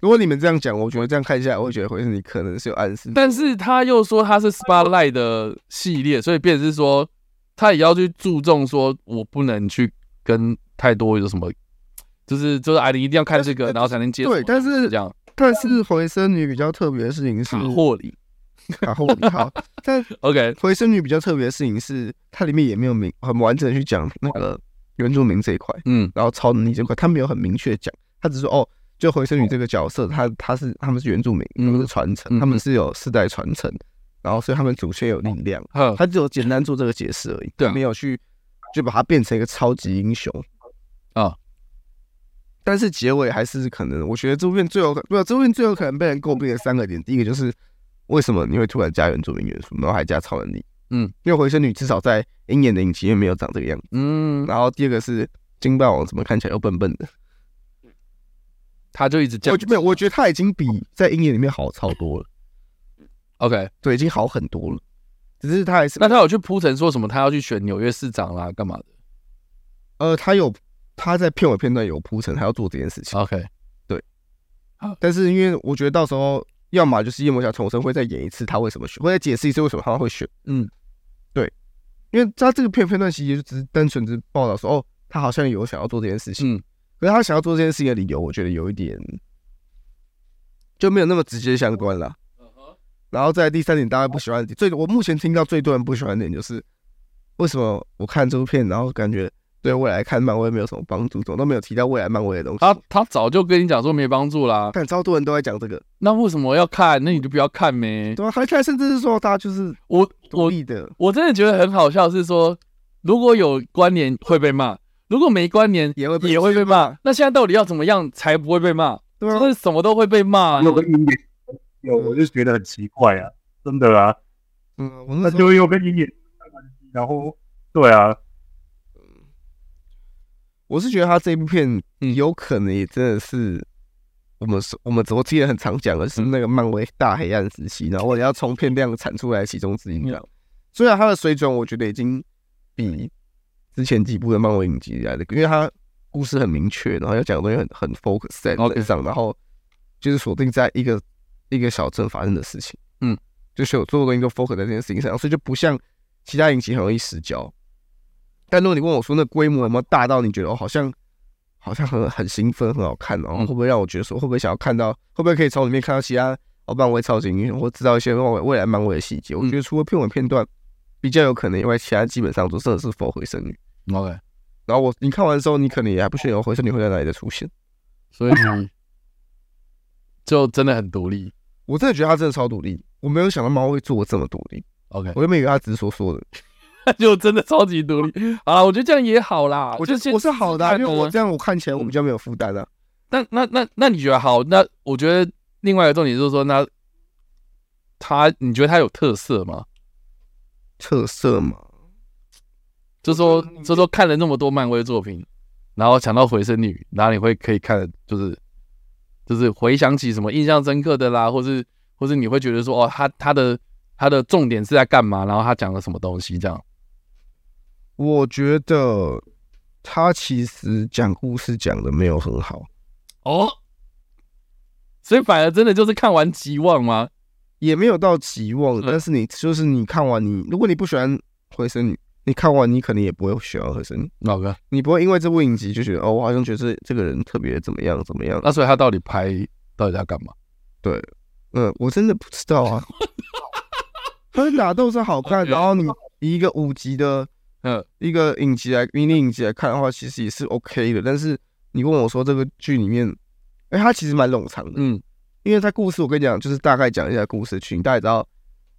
如果你们这样讲，我觉得这样看下来，我会觉得回声女可能是有暗示，
但是他又说他是 Spotlight 的系列，所以变成是说。他也要去注重说，我不能去跟太多有什么，就是就是艾琳一定要看这个，然后才能接受。
对，但是这样，但是回声女比较特别的事情是
卡霍里，
卡霍里好。(laughs) (laughs) 但 OK，回声女比较特别的事情是，它里面也没有明很完整的去讲那个原住民这一块，嗯，然后超能力这块，他没有很明确讲，他只说哦，就回声女这个角色，她她是他们是原住民，他们是传承，他们是有世代传承。然后，所以他们祖先有力量，他只有简单做这个解释而已，对，没有去就把它变成一个超级英雄啊。但是结尾还是可能，我觉得这部片最有可，不，这部片最有可能被人诟病的三个点，第一个就是为什么你会突然加原住民元素，然后还加超能力？嗯，因为回声女至少在鹰眼的影集里面没有长这个样子。嗯，然后第二个是金霸王怎么看起来又笨笨的？
他就一直这样，
没有，我觉得他已经比在鹰眼里面好超多了。
OK，
对，已经好很多了，只是他还是……
那他有去铺陈说什么？他要去选纽约市长啦，干嘛的？
呃，他有他在片尾片段有铺陈，他要做这件事情。
OK，
对。但是因为我觉得到时候要么就是夜魔侠重生会再演一次他为什么选，会再解释一次为什么他会选。嗯，对，因为他这个片片段其实就只是单纯只报道说，哦，他好像有想要做这件事情。嗯，可是他想要做这件事情的理由，我觉得有一点就没有那么直接相关了。然后在第三点，大家不喜欢的最我目前听到最多人不喜欢的点就是，为什么我看这部片，然后感觉对未来看漫威没有什么帮助，怎么都没有提到未来漫威的东西。
他他早就跟你讲说没帮助啦，
但超多人都在讲这个，
那为什么要看？那你就不要看呗。
对啊，还看，甚至是说他就是
我我的，我真的觉得很好笑，是说如果有关联会被骂，如果没关联也会也会被骂。那现在到底要怎么样才不会被骂？对啊，什么都会被骂。
有个音乐。有，我就觉得很奇怪啊，真的啊，嗯，那就又跟鹰眼，然后，对啊，
嗯，我是觉得他这部片有可能也真的是我们我们昨天很常讲的是那个漫威大黑暗时期，然后我要从片量产出来其中之一这样。虽然他的水准我觉得已经比之前几部的漫威影集来的，因为他故事很明确，然后要讲的东西很很 focus 在那上，然后就是锁定在一个。一个小镇发生的事情，嗯，就是有所有东西都 focus 在这件事情上，所以就不像其他影集很容易失焦。但如果你问我说那规模有没有大到你觉得哦，好像好像很很兴奋，很好看，然后会不会让我觉得说会不会想要看到，会不会可以从里面看到其他哦漫威超级英雄，或知道一些漫威未来漫威的细节？我觉得除了片尾片段比较有可能，以外其他基本上都真的是 for 回声女。
OK，
然后我你看完之后，你可能也还不确定有回声女会在哪里的出现，
所以你 (laughs) 就真的很独立。
我真的觉得他真的超独立，我没有想到猫会做这么独立。
OK，
我原本以为他只是说说的，
他就真的超级独立。好了，我觉得这样也好啦。
我觉得我是好的、啊，因为我这样我看起来我比较没有负担啊。
那那那那你觉得好？那我觉得另外一个重点就是说，那他你觉得他有特色吗？
特色吗？
就说就说看了那么多漫威作品，然后想到回声女，然后你会可以看，就是就是回想起什么印象深刻的啦，或是或是你会觉得说哦，他他的他的重点是在干嘛？然后他讲了什么东西？这样？
我觉得他其实讲故事讲的没有很好。
哦，所以反而真的就是看完极望吗？
也没有到极望，但是你就是你看完你，如果你不喜欢回声女，你看完你可能也不会喜欢回声女。
哪个？
你不会因为这部影集就觉得哦，我好像觉得这这个人特别怎么样怎么样？
那所以他到底拍到底在干嘛？
对，嗯，我真的不知道啊。(laughs) 他的打斗是好看，然后你一个五级的嗯一个影集来迷你影集来看的话，其实也是 OK 的，但是。你问我说这个剧里面，哎、欸，它其实蛮冗长的，嗯，因为它故事我跟你讲，就是大概讲一下故事，群大家知道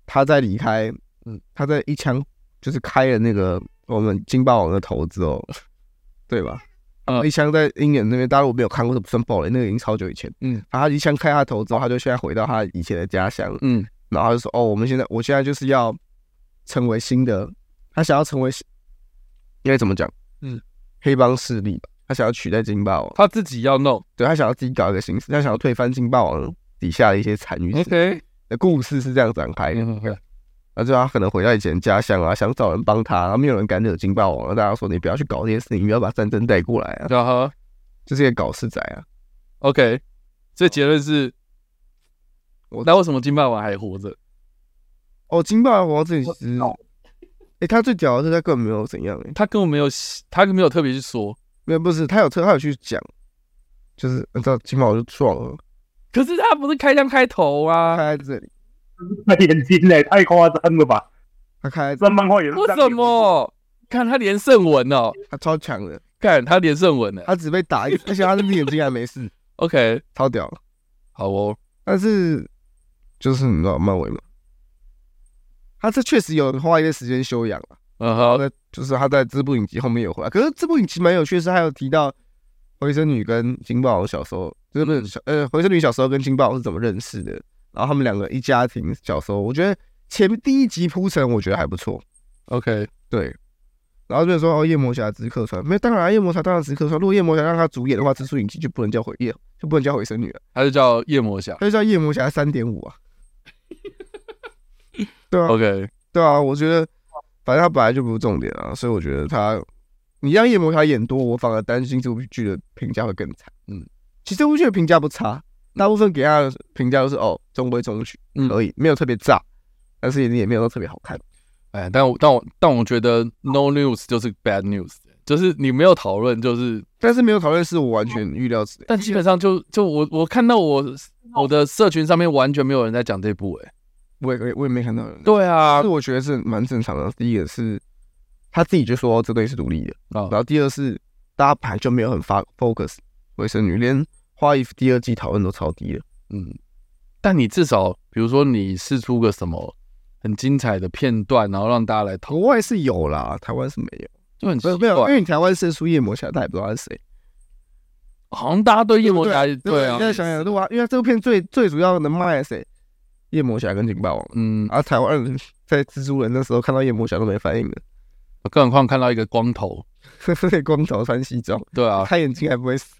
他在离开，嗯，他在一枪就是开了那个我们金霸王的头之后，对吧？嗯，一枪在鹰眼那边，大家如果没有看过，这不算暴雷，那个已经超久以前，嗯，然后他一枪开他头之后，他就现在回到他以前的家乡，嗯，然后他就说，哦，我们现在，我现在就是要成为新的，他想要成为，应该怎么讲？嗯，黑帮势力吧。他想要取代金霸王，
他自己要弄，
对，他想要自己搞一个形式，他想要推翻金霸王底下的一些残余。OK，的故事是这样展开的。后就他可能回到以前家乡啊，想找人帮他，然后没有人敢惹金霸王，大家说你不要去搞这些事情，你不要把战争带过来啊。然后、uh huh. 就是一个搞事仔啊。
OK，这结论是，我那为什么金霸王还活着？
哦，金霸王这里是，哎、欸，他最屌的是他根本没有怎样、欸，
他根本没有，他没有特别去说。
没有，不是他有特，他有去讲，就是你知道金毛就撞了，
可是他不是开枪开头啊，
开在这里，(laughs)
他眼睛嘞，太夸张了吧？
他开
这漫画也是
为什么？看他连胜文哦，
他超强的，
看他连胜文呢，
他只被打一，而且他的眼睛还没事，(laughs)
OK，
超屌，
好哦，
但是就是你知道漫威嘛，他这确实有花一些时间修养了。嗯，好的，就是他在这部影集后面有回来，可是这部影集蛮有趣的是，还有提到回声女跟金宝小时候，就是小呃回声女小时候跟金宝是怎么认识的，然后他们两个一家庭小时候，我觉得前第一集铺陈我觉得还不错
，OK，
对，然后就说哦夜魔侠只是客串，没有，当然夜魔侠当然只是客串，如果夜魔侠让他主演的话，这出影集就不能叫回夜，就不能叫回声女了，
他就叫夜魔侠，
他就叫夜魔侠三点五啊，对啊
，OK，
对啊，我觉得。反正他本来就不是重点啊，所以我觉得他，你让夜魔侠演多，我反而担心这部剧的评价会更惨。嗯，其实这部剧的评价不差，大部分给他的评价都是哦中规中矩而已，嗯、没有特别炸，但是也也没有特别好看。
哎，但我但我但我觉得 no news 就是 bad news，就是你没有讨论，就是
但是没有讨论是我完全预料之内。
但基本上就就我我看到我我的社群上面完全没有人在讲这部哎、欸。
我也我也没看到人。
对啊，
是我觉得是蛮正常的。第一个是他自己就说这东西是独立的，哦、然后第二是大家本来就没有很发 focus 卫生女，连花衣服第二季讨论都超低了。
嗯，但你至少比如说你试出个什么很精彩的片段，然后让大家来讨论。
国外是有啦，台湾是没有，
就很奇怪。
没有，因为你台湾是出夜魔侠，他也不知道他是谁。
好像大家对夜魔侠对，对，啊。
现在想想，如果因为这部片最最主要能卖谁？夜魔侠跟警霸王，嗯，而、啊、台湾人在蜘蛛人的时候看到夜魔侠都没反应的，
更何况看到一个光头，(laughs)
光头穿西装，
对啊，
他眼睛还不会死，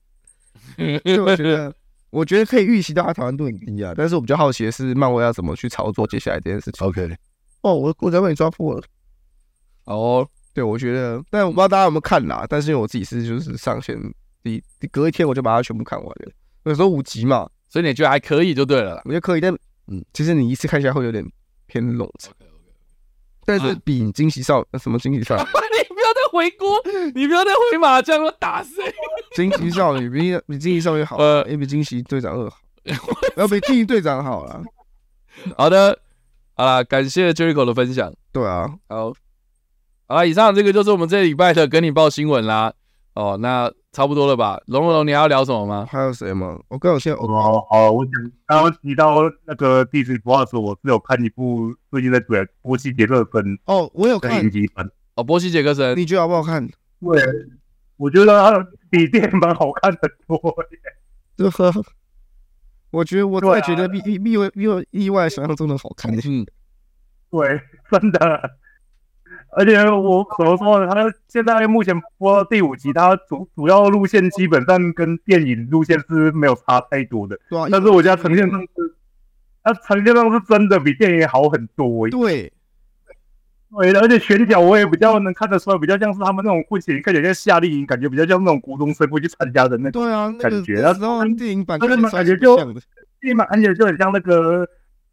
所以我觉得，(laughs) 我觉得可以预期到他讨论度很低啊。但是我比较好奇的是，漫威要怎么去操作接下来这件事情。
OK，
哦，我我才被你抓破了。
哦，
对，我觉得，但我不知道大家有没有看啦。但是因为我自己是就是上线第隔一天我就把它全部看完了，有时候五集嘛，
所以你觉得还可以就对了。
我觉得可以，但。嗯，其实你一次看起来会有点偏冗长，但是比惊喜少什么惊喜少女？(laughs)
你不要再回锅，你不要再回麻将，我打死你！
惊喜少女比比惊喜少女好，呃，也比惊喜队长二好，要比惊喜队长好了。(laughs)
好的，好啦，感谢 Jericho 的分享。
对啊，
好，好了，以上这个就是我们这礼拜的跟你报新闻啦。哦，那差不多了吧？龙龙，你还要聊什么吗？
还有谁吗？我刚好现在
哦，好，我想刚刚提到那个 Disney Plus，我是有看一部最近在追《波西杰克森》
哦，我有看
影集版
哦，《波西杰克森》，
你觉得好不好看？
对，我觉得它比电影版好看很多耶。
对呵，我觉得我才觉得比比比我比我意外想象中的好看。
嗯，
对，真的。而且我怎么说呢？他现在目前播到第五集，他主主要路线基本上跟电影路线是没有差太多的。
对啊，
但是我觉得呈现上是，他呈现上是真的比电影好很多。
对，
对，而且选角我也比较能看得出来，比较像是他们那种混血，看起来像夏令营，感觉比较像那种国中生会去参加的那种。
对啊，
感觉。
然后电影版，
那个感觉就电影版感觉就很像那个。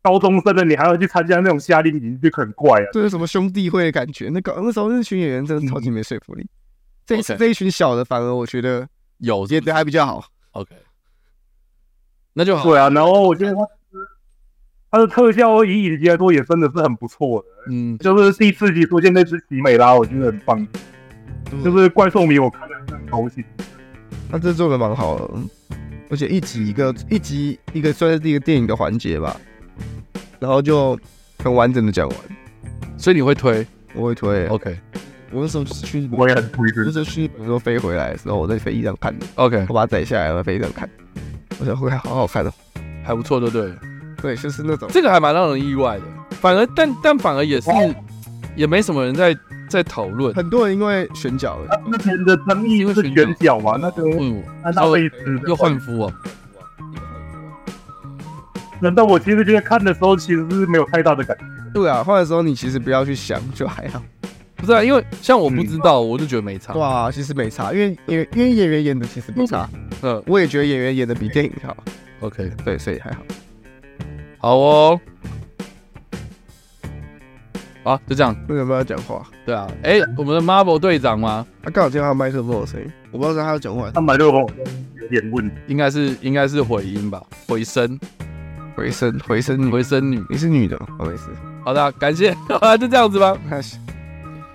高中生的你还要去参加那种夏令营，就很怪啊！
这是什么兄弟会的感觉？那个那时候那群演员真的超级没说服力。嗯、这这一群小的反而我觉得有演的还比较好。
OK，那就好。
对啊，然后我觉得他他的特效以影集来说也真的是很不错的。嗯，就是第四集出现那只奇美拉，我觉得很棒。嗯、就是怪兽迷，我看了很高兴。
他这做的蛮好的，而且一集一个一集一个算是一个电影的环节吧。然后就很完整的讲完，
所以你会推，
我会推。
OK，
我那时候去，
我也很推。
那时候去日本时候飞回来的时候，我在飞机上看的。
OK，
我把它载下来，我在飞机上看。我想会好好看哦，
还不错，对了对？
对，就是那种
这个还蛮让人意外的。反而，但但反而也是，也没什么人在在讨论。
很多人因为选角，
那边的争议是选角嘛？那个嗯，那位置
又换肤哦。
难道我其实觉得看的时候其实是没有太大的感觉？
对啊，换的时候你其实不要去想，就还好。
不是啊，因为像我不知道，嗯、我就觉得没差。
对啊，其实没差，因为因为因为演员演的其实不差。嗯，我也觉得演员演的比电影好。
OK，
对，所以还好。
好哦。好，就这样。
为什么要讲话？
对啊，哎、欸，我们的 Marvel 队长吗？
他刚好听到他麦克风的声音，我不知道他要讲话。
他麦克风有点问题，
应该是应该是回音吧，回声。
回声，(laughs) 回声，
回声女，
你是女的，不好意思。
好的，感谢，(laughs) 就这样子吧。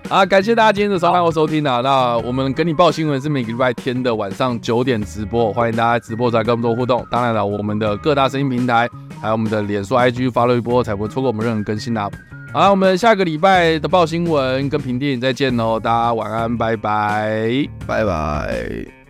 啊，感谢大家今天的收看和收听啊。那我们跟你报新闻是每个礼拜天的晚上九点直播，欢迎大家直播来跟我们做互动。当然了，我们的各大声音平台，还有我们的脸书、IG 发了一波，才不会错过我们任何更新啊。好，我们下个礼拜的报新闻跟评电影再见喽，大家晚安，拜拜，
拜拜。